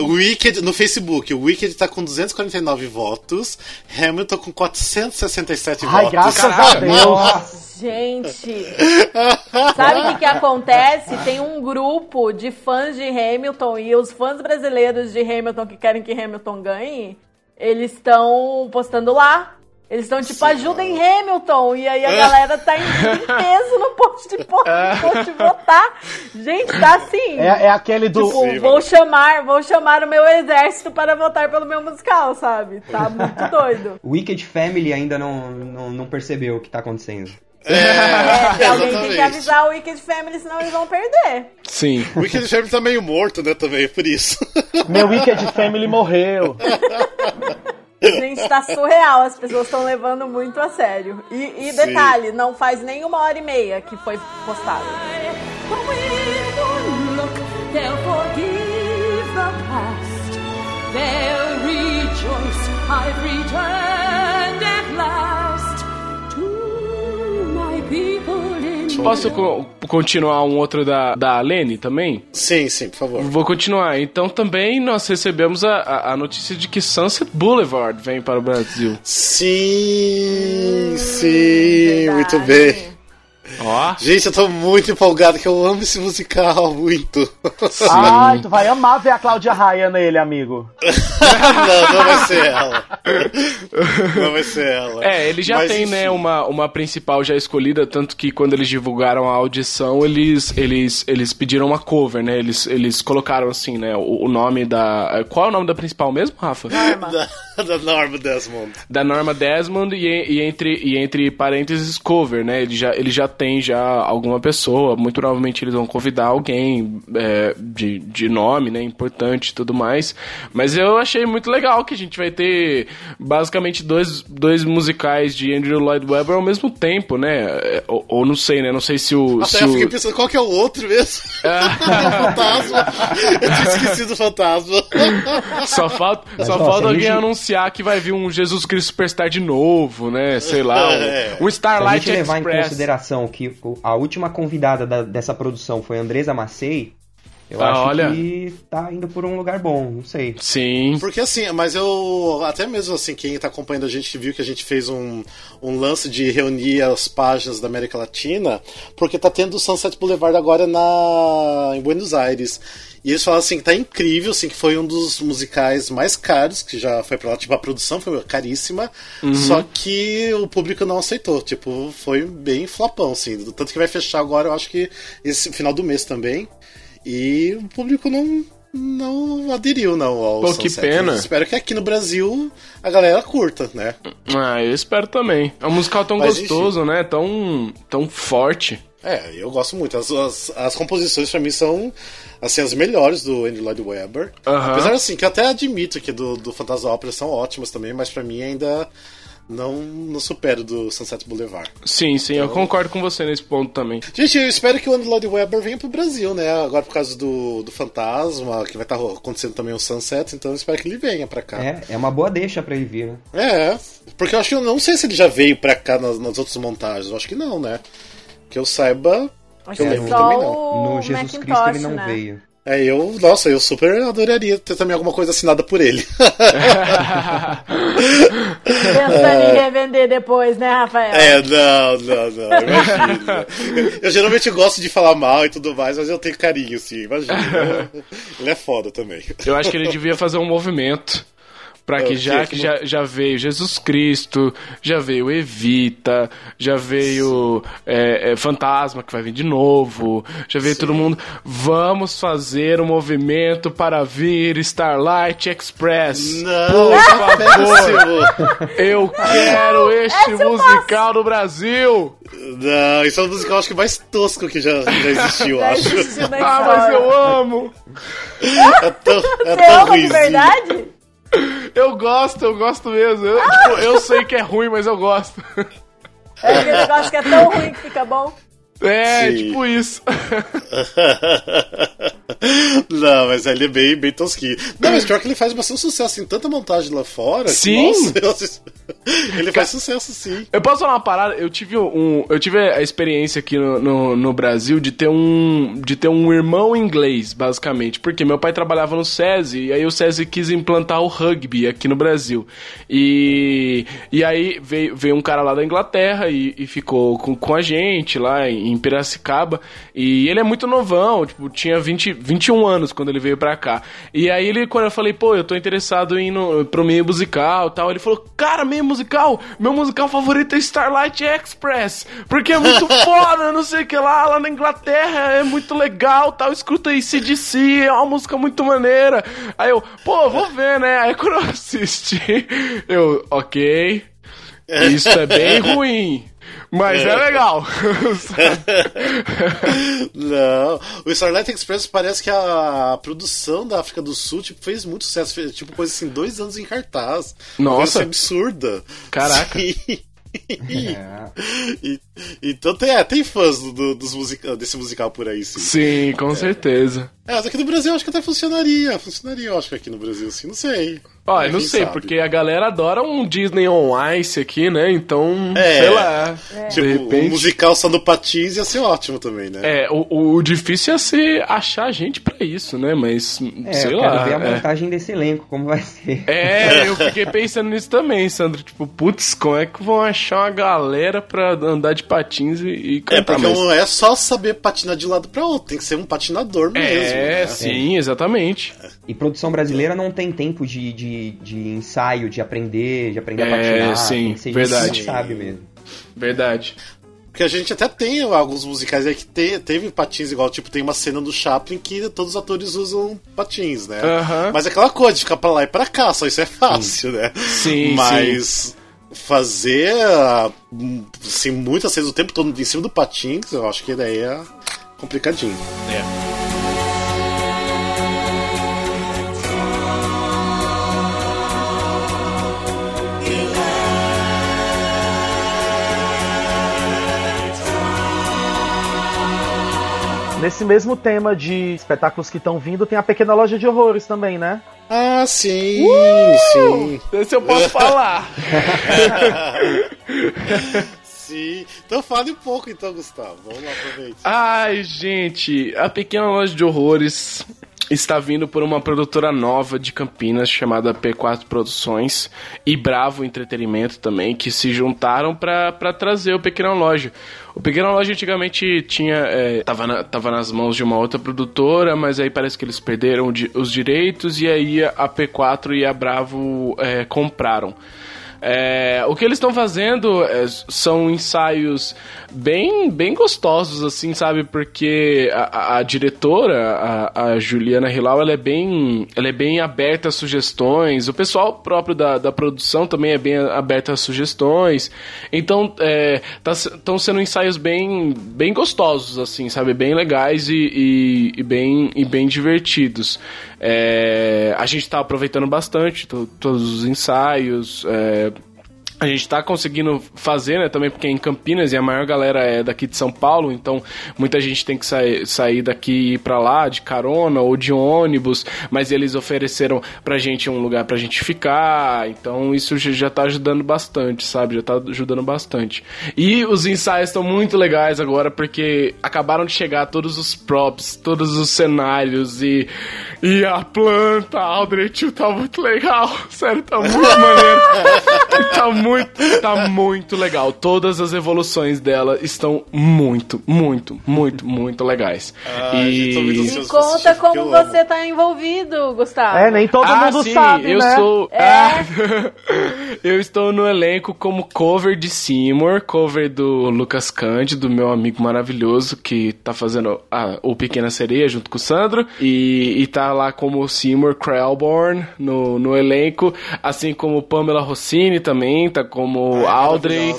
Speaker 10: O Wicked no Facebook, o Wicked tá com 249 votos, Hamilton com 467
Speaker 3: Ai,
Speaker 10: votos.
Speaker 3: graças a Deus.
Speaker 2: Gente, sabe o que, que acontece? Tem um grupo de fãs de Hamilton e os fãs brasileiros de Hamilton que querem que Hamilton ganhe, eles estão postando lá. Eles estão tipo, ajudem Hamilton. E aí a galera tá em em <laughs> peso no post de, no post de votar. Gente, tá assim.
Speaker 3: É, é aquele do.
Speaker 2: Tipo,
Speaker 10: Sim,
Speaker 2: vou chamar, vou chamar o meu exército para votar pelo meu musical, sabe? Tá <laughs> muito doido.
Speaker 11: O Wicked Family ainda não, não, não percebeu o que tá acontecendo.
Speaker 2: É, alguém tem que avisar o Wicked Family, senão eles vão perder.
Speaker 12: Sim.
Speaker 10: O Wicked Family tá meio morto, né, também, por isso.
Speaker 3: Meu Wicked Family morreu. <laughs>
Speaker 2: Gente, tá surreal, as pessoas estão levando muito a sério. E, e detalhe, não faz nem uma hora e meia que foi postado.
Speaker 9: They'll rejoice. I've returned at last
Speaker 12: posso co- continuar um outro da, da Lene também?
Speaker 10: Sim, sim, por favor.
Speaker 12: Vou continuar. Então também nós recebemos a, a, a notícia de que Sunset Boulevard vem para o Brasil.
Speaker 10: Sim, sim, muito bem.
Speaker 12: Ó.
Speaker 10: Gente, eu tô muito empolgado que eu amo esse musical, muito.
Speaker 3: Ai, tu vai amar ver a Cláudia Raia nele, amigo. <laughs>
Speaker 10: não, não vai ser ela. Não vai ser ela.
Speaker 12: É, ele já
Speaker 10: Mas,
Speaker 12: tem,
Speaker 10: enfim.
Speaker 12: né, uma, uma principal já escolhida, tanto que quando eles divulgaram a audição, eles, eles, eles pediram uma cover, né? Eles, eles colocaram assim, né, o, o nome da. Qual é o nome da principal mesmo, Rafa?
Speaker 10: Da, <laughs> <laughs> da Norma Desmond.
Speaker 12: da Norma Desmond e, e entre, e entre parênteses cover, né? Ele já, ele já tem já alguma pessoa, muito provavelmente eles vão convidar alguém é, de, de nome, né? Importante e tudo mais. Mas eu achei muito legal que a gente vai ter basicamente dois, dois musicais de Andrew Lloyd Webber ao mesmo tempo, né? É, Ou, ou não sei, né? Não sei se o.
Speaker 10: Até
Speaker 12: se
Speaker 10: eu
Speaker 12: o-
Speaker 10: fiquei pensando qual que é o outro mesmo. <laughs> fantasma. Eu tinha esquecido o fantasma.
Speaker 12: Só falta, só falta alguém
Speaker 11: ele-
Speaker 12: anunciar que vai vir um Jesus Cristo Superstar de novo, né? Sei lá, <laughs>
Speaker 10: É.
Speaker 12: um, um
Speaker 11: Se a
Speaker 12: Starlight
Speaker 11: gente levar em
Speaker 12: Express.
Speaker 11: consideração que a última convidada da- dessa produção foi Andresa Macei, eu
Speaker 12: Ah,
Speaker 11: acho
Speaker 12: olha.
Speaker 11: que tá indo por um lugar bom, não sei.
Speaker 12: Sim.
Speaker 10: Porque assim, mas eu. Até mesmo assim, quem tá acompanhando a gente viu que a gente fez um, um lance de reunir as páginas da América Latina, porque tá tendo o Sunset Boulevard agora na, em Buenos Aires. E eles falaram assim que tá incrível, assim, que foi um dos musicais mais caros, que já foi pra lá, tipo, a produção foi caríssima,
Speaker 12: Uhum.
Speaker 10: só que o público não aceitou, tipo, foi bem flopão, assim. Tanto que vai fechar agora, eu acho que esse final do mês também. E o público não, não aderiu, não, ao
Speaker 12: Pô, que
Speaker 10: Sunset.
Speaker 12: pena.
Speaker 10: Eu espero que aqui no Brasil a galera curta, né?
Speaker 12: Ah, eu espero também. É um musical tão
Speaker 10: Mas,
Speaker 12: gostoso, né? Tão, tão forte.
Speaker 10: É, eu gosto muito. As, as, as composições pra mim são assim, as melhores do Andrew Lloyd Webber.
Speaker 12: Aham.
Speaker 10: Apesar assim, que eu até admito que do, do Fantasma Ópera são ótimas também, mas pra mim ainda não, não supero do Sunset Boulevard.
Speaker 12: Sim, sim, eu concordo com você nesse ponto também.
Speaker 10: Gente, eu espero que o Andrew Lloyd Webber venha pro Brasil, né? Agora por causa do, do Fantasma, que vai estar acontecendo também o Sunset, então eu espero que ele venha pra cá.
Speaker 11: É, é uma boa deixa pra ele vir, né?
Speaker 10: É, porque eu acho que eu não sei se ele já veio pra cá nas, nas outras montagens. Eu acho que não, né? Que eu saiba.
Speaker 2: Acho
Speaker 10: que eu lembro também não.
Speaker 11: No Jesus Cristo
Speaker 2: Macintosh,
Speaker 11: ele não
Speaker 2: né?
Speaker 11: veio.
Speaker 10: É, eu, nossa, eu super adoraria ter também alguma coisa assinada por ele.
Speaker 2: Pensando <laughs> em revender depois, né, Rafael?
Speaker 10: é, não, não, não, imagina. eu, eu geralmente gosto de falar mal e tudo mais, mas eu tenho carinho, sim, imagina. <laughs> ele é foda também.
Speaker 12: Eu acho que ele devia fazer um movimento. Pra que já que já, já veio Jesus Cristo, já veio Evita, já veio é, é, Fantasma, que vai vir de novo, já veio todo mundo. Vamos fazer um movimento para vir Starlight Express.
Speaker 10: Não,
Speaker 12: Por
Speaker 10: é
Speaker 12: favor, eu quero este musical no Brasil.
Speaker 10: Não, isso é um musical acho que mais tosco que já, já existiu, <laughs> acho.
Speaker 12: Ah, mas eu amo.
Speaker 10: É tão, é
Speaker 2: Você
Speaker 10: tão
Speaker 2: ama de verdade?
Speaker 12: Eu gosto, eu gosto mesmo. Eu, tipo, eu sei que é ruim, mas eu gosto.
Speaker 2: É aquele negócio que é tão ruim que fica bom.
Speaker 12: É,
Speaker 10: Sim.
Speaker 12: tipo isso. <laughs>
Speaker 10: Não, mas ele é bem, bem tosquinho. Não, mas pior que ele faz bastante sucesso em tanta montagem lá fora. que,
Speaker 12: Sim.
Speaker 10: nossa, eu assisto- <laughs> ele faz sucesso, sim.
Speaker 12: Eu posso falar uma parada? Eu tive um. Eu tive a experiência aqui no, no, no Brasil de ter um. de ter um irmão inglês, basicamente. Porque meu pai trabalhava no SESI, e aí o SESI quis implantar o rugby aqui no Brasil. E. E aí veio, veio um cara lá da Inglaterra e, e ficou com, com a gente lá em, em Piracicaba. E ele é muito novão, tipo, tinha 20, 21 anos quando ele veio pra cá. E aí ele, quando eu falei, pô, eu tô interessado em ir no, pro meio musical e tal, ele falou, cara, meio musical, meu musical favorito é Starlight Express, porque é muito <laughs> foda, não sei o que lá, lá na Inglaterra é muito legal tal, escuta aí CDC, é uma música muito maneira. Aí eu, pô, vou ver, né? Aí quando eu assisti, <laughs> eu, ok, isso é bem ruim. Mas é legal. <laughs>
Speaker 10: Não, o Starlight Express parece que a produção da África do Sul tipo, fez muito sucesso, fez tipo coisa assim, dois anos em cartaz.
Speaker 12: Nossa.
Speaker 10: assim, absurda.
Speaker 12: Caraca.
Speaker 10: Sim. <laughs>
Speaker 11: É.
Speaker 10: E- então tem, é, tem fãs do, dos musica- desse musical por aí, sim.
Speaker 12: Sim, com certeza.
Speaker 10: É, mas aqui no Brasil eu acho que até funcionaria. Funcionaria, eu acho que aqui no Brasil, assim, não sei.
Speaker 12: Olha,
Speaker 10: Mas
Speaker 12: não sei,
Speaker 10: sabe?
Speaker 12: porque a galera adora um Disney on Ice aqui, né? Então,
Speaker 10: É.
Speaker 12: sei lá.
Speaker 10: Tipo,
Speaker 12: De repente.
Speaker 10: um musical só do Patins ia ser ótimo também, né?
Speaker 12: É, o, o difícil ia ser achar gente pra isso, né? Mas,
Speaker 11: É,
Speaker 12: sei
Speaker 11: eu
Speaker 12: lá.
Speaker 11: quero ver a
Speaker 12: é.
Speaker 11: montagem desse elenco, como vai ser.
Speaker 12: É, eu fiquei pensando nisso também, Sandro. Tipo, putz, como é que vão achar uma galera pra andar de patins e, e
Speaker 10: É,
Speaker 12: cantar?
Speaker 10: porque
Speaker 12: mas-
Speaker 10: não é só saber patinar de um lado pra outro, tem que ser um patinador mesmo.
Speaker 12: É,
Speaker 10: né?
Speaker 12: sim, exatamente.
Speaker 11: E produção brasileira não tem tempo de, de, de ensaio, de aprender, de aprender a
Speaker 12: É,
Speaker 11: patinar.
Speaker 12: sim,
Speaker 11: tem que ser
Speaker 12: verdade.
Speaker 11: gente que sabe mesmo.
Speaker 12: Verdade.
Speaker 10: Porque a gente até tem alguns musicais aí que te- teve patins igual, tipo, tem uma cena do Chaplin que todos os atores usam patins, né? Mas é aquela coisa de ficar pra lá e pra cá, só isso é fácil, né?
Speaker 12: Sim,
Speaker 10: Mas fazer ah, assim, muitas vezes o tempo todo em cima do patins, eu acho que daí é complicadinho.
Speaker 12: É.
Speaker 3: Nesse mesmo tema de espetáculos que estão vindo, tem a Pequena Loja de Horrores também, né?
Speaker 10: Ah, sim,
Speaker 12: Uh!
Speaker 10: sim.
Speaker 12: Esse eu posso falar. <laughs>
Speaker 10: sim. Então fale um pouco então, Gustavo. Vamos lá, aproveite.
Speaker 12: Ai, gente, a Pequena Loja de Horrores está vindo por uma produtora nova de Campinas chamada P4 Produções e Bravo Entretenimento também, que se juntaram para trazer o Pequena Loja. O Pequena Loja antigamente tinha é, tava, na- tava nas mãos de uma outra produtora, mas aí parece que eles perderam os direitos e aí a P4 e a Bravo é, compraram. É, o que eles estão fazendo é, são ensaios bem, bem gostosos, assim, sabe? Porque a, a- diretora, a, a Juliana Hilal, ela é bem, ela é bem aberta a sugestões. O pessoal próprio da, da produção também é bem aberto a sugestões. Então, estão sendo ensaios bem, bem gostosos, assim, sabe? Bem legais e, e, e bem, e bem divertidos. É, a gente tá aproveitando bastante to- todos os ensaios. é, a gente tá conseguindo fazer, né, também porque é em Campinas e a maior galera é daqui de São Paulo, então muita gente tem que sair, sair daqui e ir pra lá de carona ou de ônibus, mas eles ofereceram pra gente um lugar pra gente ficar, então isso já- tá ajudando bastante, sabe? Já tá ajudando bastante. E os ensaios estão muito legais agora porque acabaram de chegar todos os props, todos os cenários e, e a planta, a Audrey Tio tá muito legal, <laughs> sério, tá muito maneiro. <laughs> Tá tá muito legal. Todas as evoluções dela estão muito, muito, muito, muito legais.
Speaker 10: Gente, muito
Speaker 12: e
Speaker 10: ansioso
Speaker 2: Me conta como
Speaker 10: eu amo.
Speaker 2: você tá envolvido, Gustavo.
Speaker 3: É, nem todo
Speaker 12: ah,
Speaker 3: mundo
Speaker 12: sim,
Speaker 3: sabe,
Speaker 12: eu
Speaker 3: né?
Speaker 12: sou.
Speaker 2: É.
Speaker 12: Ah, <laughs> eu estou no elenco como cover de Seymour, cover do Lucas Cândido, meu amigo maravilhoso, que tá fazendo a, o Pequena Sereia junto com o Sandro. E, e tá lá como Seymour Krellborn no, no elenco, assim como Pamela Rossini também, tá como Audrey.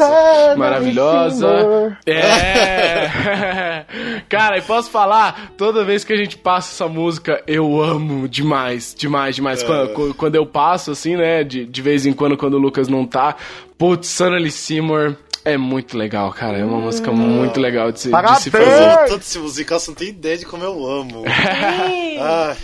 Speaker 12: Maravilhosa.
Speaker 3: Seymour.
Speaker 12: É. <laughs> Cara, e posso falar, toda vez que a gente passa essa música, eu amo demais, demais, demais. Quando, quando eu passo, assim, né, de, de vez em quando, quando o Lucas não tá, putz, Sonny Seymour é muito legal, cara. É uma música muito legal de se, de se fazer.
Speaker 10: Tanto esse musical, você não tem ideia de como eu amo. <laughs> Ai.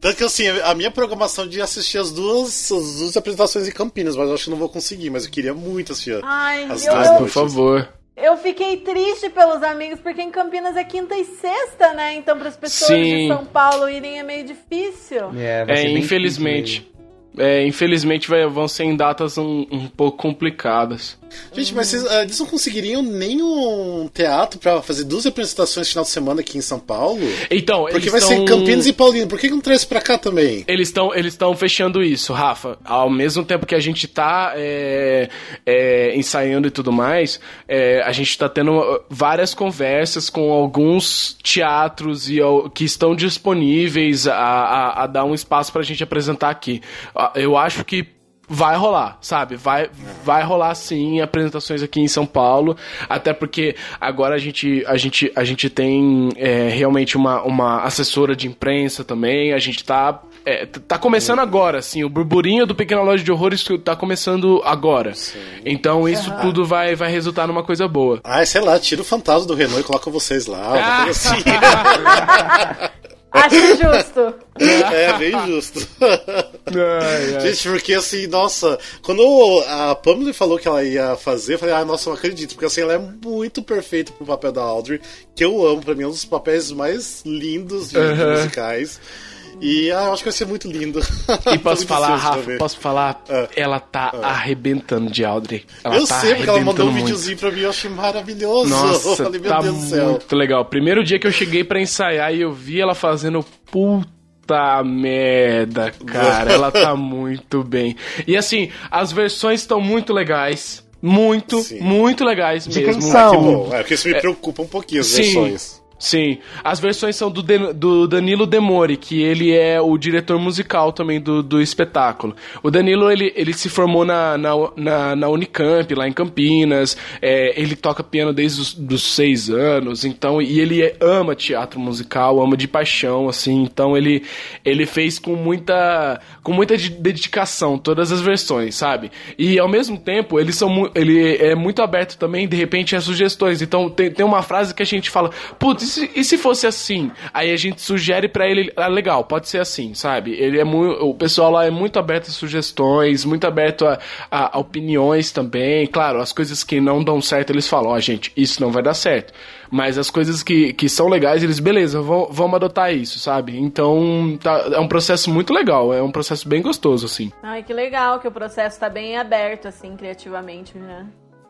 Speaker 10: Tanto que assim, a minha programação de assistir as duas, as duas apresentações em Campinas, mas eu acho que não vou conseguir, mas eu queria muito assistir.
Speaker 2: Ai,
Speaker 10: As
Speaker 2: eu,
Speaker 10: duas
Speaker 2: eu,
Speaker 12: Por favor.
Speaker 2: eu fiquei triste pelos amigos, porque em Campinas é quinta e sexta, né? Então, para as pessoas
Speaker 12: Sim.
Speaker 2: de São Paulo irem é meio difícil.
Speaker 11: É,
Speaker 12: É, infelizmente. É, infelizmente vai- vão ser em datas um, um pouco complicadas.
Speaker 10: Gente, mas vocês, ah, eles não conseguiriam nem um teatro pra fazer duas apresentações no final de semana aqui em São Paulo?
Speaker 12: Então,
Speaker 10: Porque vai ser
Speaker 12: tão-
Speaker 10: Campinas e Paulino. Por que não traz pra cá também?
Speaker 12: Eles estão eles fechando isso, Rafa. Ao mesmo tempo que a gente tá é, é, ensaiando e tudo mais, é, a gente tá tendo uh, várias conversas com alguns teatros e, que estão disponíveis a, a, a dar um espaço pra gente apresentar aqui. Ah, Eu acho que vai rolar, sabe? Vai, vai rolar sim apresentações aqui em São Paulo, até porque agora a gente, a gente, a gente tem é, realmente uma, uma assessora de imprensa também, a gente tá é, tá começando agora, assim, o burburinho do Pequena Loja de Horrores tá começando agora. Então isso tudo vai, vai resultar numa coisa boa.
Speaker 10: Ah, sei lá, tira o fantasma do Renault e coloca vocês lá, uma coisa <laughs> assim. <laughs>
Speaker 2: Acho justo.
Speaker 10: É, bem justo. <laughs>
Speaker 12: Ai, ai.
Speaker 10: Gente, porque assim, nossa, quando a Pamela falou que ela ia fazer, eu falei, ah, nossa, eu não acredito, porque assim, ela é muito perfeita pro papel da Audrey, que eu amo, pra mim é um dos papéis mais lindos de, de
Speaker 12: Aham.
Speaker 10: musicais. E ah, eu acho que vai ser muito lindo.
Speaker 12: E posso <laughs> falar, Rafa, posso falar?
Speaker 10: Ah.
Speaker 12: Ela tá arrebentando de Audrey. Ela
Speaker 10: eu
Speaker 12: tá
Speaker 10: sei, porque ela mandou um
Speaker 12: muito.
Speaker 10: videozinho pra mim, eu achei maravilhoso.
Speaker 12: Nossa, <laughs>
Speaker 10: falei, meu
Speaker 12: tá
Speaker 10: Deus do céu.
Speaker 12: muito legal. Primeiro dia que eu cheguei pra ensaiar e eu vi ela fazendo puta merda, cara. ela tá <laughs> muito bem. E assim, as versões estão muito legais. Muito, muito legais
Speaker 3: De
Speaker 12: mesmo.
Speaker 3: quem são?
Speaker 10: Que bom, é porque isso me preocupa um pouquinho, as
Speaker 12: Sim.
Speaker 10: versões.
Speaker 12: Sim, as versões são do, do Danilo Demori, que ele é o diretor musical também do, do espetáculo. O Danilo, ele, ele se formou na, na, na, na Unicamp, lá em Campinas, é, ele toca piano desde os dos seis anos, então, e ele é- ama teatro musical, ama de paixão, assim, então ele, ele fez com muita, com muita de- dedicação todas as versões, sabe? E ao mesmo tempo, eles são ele é muito aberto também, de repente, a sugestões. Então, tem, tem uma frase que a gente fala, putz, se, e se fosse assim? Aí a gente sugere pra ele, ah, legal, pode ser assim, sabe? Ele é muito, o pessoal lá é muito aberto a sugestões, muito aberto a, a- a opiniões também. Claro, as coisas que não dão certo, eles falam, ó, gente, isso não vai dar certo. Mas as coisas que, que são legais, eles, beleza, vão- vamos adotar isso, sabe? Então, tá- é um processo muito legal, é um processo bem gostoso, assim.
Speaker 2: Ai, que legal que o processo tá bem aberto, assim, criativamente, né?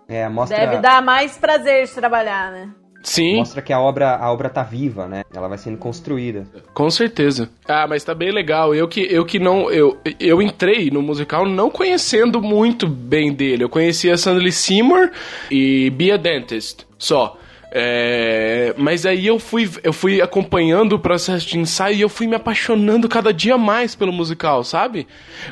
Speaker 11: É, mostra,
Speaker 2: Deve dar mais prazer de trabalhar, né?
Speaker 12: Sim.
Speaker 11: mostra que a obra, a obra tá viva, né? Ela vai sendo construída.
Speaker 12: Com certeza. Ah, mas tá bem legal. Eu que, eu que não. Eu, eu entrei no musical não conhecendo muito bem dele. Eu conhecia Sandley Seymour e Be a Dentist. Só. É, mas aí eu fui, eu fui acompanhando o processo de ensaio e eu fui me apaixonando cada dia mais pelo musical, sabe?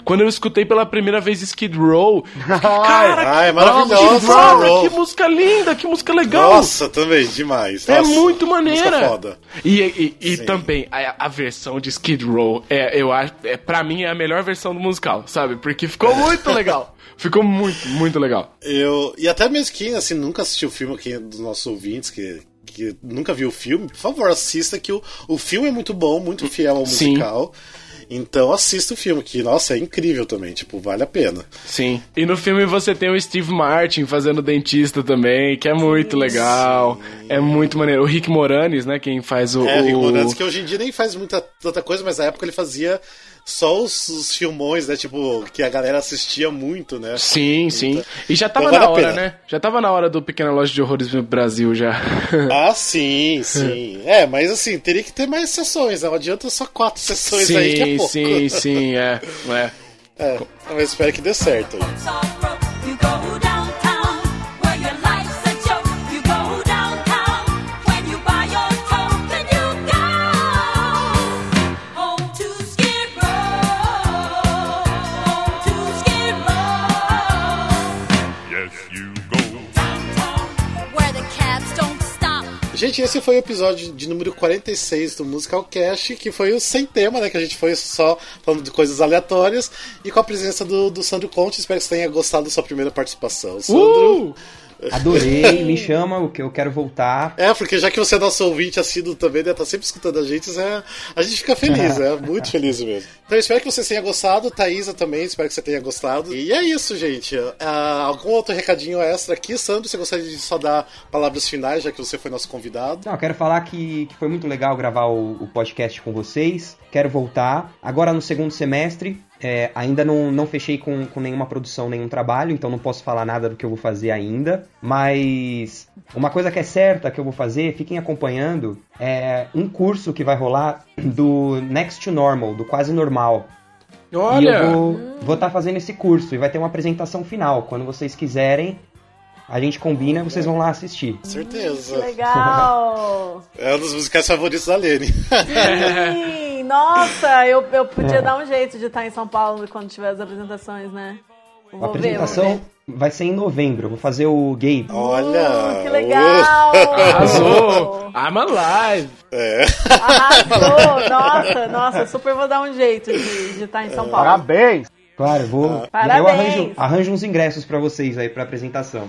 Speaker 12: Quando eu escutei pela primeira vez Skid Row, <laughs> cara,
Speaker 10: ai,
Speaker 12: que-
Speaker 10: maravilhoso,
Speaker 12: Skid Row,
Speaker 10: Skid Row.
Speaker 12: que música linda, que música legal.
Speaker 10: Nossa, também, demais.
Speaker 12: É
Speaker 10: Nossa,
Speaker 12: muito maneira.
Speaker 10: foda.
Speaker 12: E, e, e também a, a versão de Skid Row é, eu acho, é, pra mim é a melhor versão do musical, sabe? Porque ficou <laughs> muito legal. Ficou muito, muito legal.
Speaker 10: Eu, e até mesmo quem assim, nunca assistiu o filme aqui dos nossos ouvintes, que, que nunca viu o filme, por favor, assista que o, o filme é muito bom, muito fiel ao
Speaker 12: Sim.
Speaker 10: musical. Então assista o filme, que, nossa, é incrível também, tipo, vale a pena.
Speaker 12: Sim. E no filme você tem o Steve Martin fazendo dentista também, que é muito legal. É muito maneiro. O Rick Moranis, né? Quem faz o.
Speaker 10: É, o Rick Moranis, que hoje em dia nem faz muita tanta coisa, mas na época ele fazia só os, os filmões, né? Tipo, que a galera assistia muito, né?
Speaker 12: Sim, sim. E já tava
Speaker 10: Então,
Speaker 12: na hora, né? Já tava na hora do Pequena Loja de Horrores no Brasil já. <laughs>
Speaker 10: Ah, sim, sim. <laughs> É, mas assim, teria que ter mais sessões, né? Não adianta só quatro sessões aí que é
Speaker 12: sim,
Speaker 10: pouco.
Speaker 12: sim, sim, é. <laughs> é.
Speaker 10: É, mas espero que dê certo aí. Gente, esse foi o episódio de número 46 do Musical Cast, que foi o sem tema, né? Que a gente foi só falando de coisas aleatórias e com a presença do, do Sandro Conte. Espero que você tenha gostado da sua primeira participação. Sandro.
Speaker 12: Uh!
Speaker 11: Adorei, me chama, que eu quero voltar.
Speaker 10: É, porque já que você é nosso ouvinte assíduo também, né? Tá sempre escutando a gente, é, a gente fica feliz, <laughs> né? Muito feliz mesmo. Então espero que você tenha gostado, Thaisa também, espero que você tenha gostado. E é isso, gente. Ah, algum outro recadinho extra aqui, Sandro? Você gostaria de só dar palavras finais, já que você foi nosso convidado?
Speaker 11: Não, quero falar que, que foi muito legal gravar o, o podcast com vocês. Quero voltar. Agora no segundo semestre, é, ainda não, não fechei com, com nenhuma produção, nenhum trabalho, então não posso falar nada do que eu vou fazer ainda. Mas uma coisa que é certa que eu vou fazer, fiquem acompanhando, é um curso que vai rolar do Next to Normal, do Quase Normal. E
Speaker 12: Olha!
Speaker 11: eu vou estar fazendo esse curso e vai ter uma apresentação final. Quando vocês quiserem, a gente combina e vocês vão lá assistir.
Speaker 10: Certeza.
Speaker 2: Legal! <laughs>
Speaker 10: É um dos musicais favoritos da Lene.
Speaker 2: Sim, nossa, eu, eu podia dar um jeito de estar em São Paulo quando tiver as apresentações, né?
Speaker 11: A
Speaker 2: Vou ver, vou
Speaker 11: apresentação
Speaker 2: ver.
Speaker 11: Vai ser em novembro. Eu vou fazer o Gabe.
Speaker 10: Olha!
Speaker 2: Que legal! <laughs>
Speaker 12: Arrasou! I'm alive!
Speaker 10: É.
Speaker 2: Arrasou! Nossa, nossa, super vou dar um jeito de de estar em São Paulo.
Speaker 3: Parabéns!
Speaker 11: Claro, vou.
Speaker 2: Ah. Parabéns.
Speaker 11: Eu arranjo, arranjo uns ingressos pra vocês aí pra apresentação.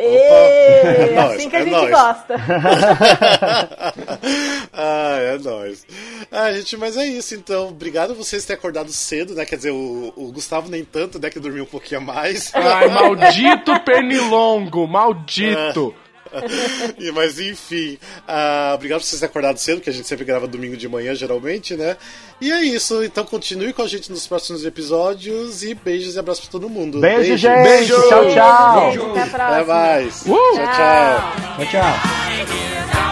Speaker 2: Ê,
Speaker 10: É nóis,
Speaker 2: assim que a
Speaker 10: é
Speaker 2: gente
Speaker 10: nóis.
Speaker 2: gosta. <laughs>
Speaker 10: ah, é, é nóis. Ah, gente, mas é isso, então. Obrigado vocês terem acordado cedo, né? Quer dizer, o, o Gustavo nem tanto, né? Que dormiu um pouquinho a mais.
Speaker 12: Ai, maldito pernilongo, maldito.
Speaker 10: E, <laughs> <laughs> Mas enfim, ah, obrigado por vocês terem acordado cedo, que a gente sempre grava domingo de manhã, geralmente, né? E é isso, então continue com a gente nos próximos episódios e beijos e abraços pra todo mundo.
Speaker 3: Beijo, gente. Tchau, tchau.
Speaker 2: Beijo, até a próxima.
Speaker 10: Até mais.
Speaker 12: Uh!
Speaker 10: Tchau, tchau.
Speaker 11: Tchau, tchau.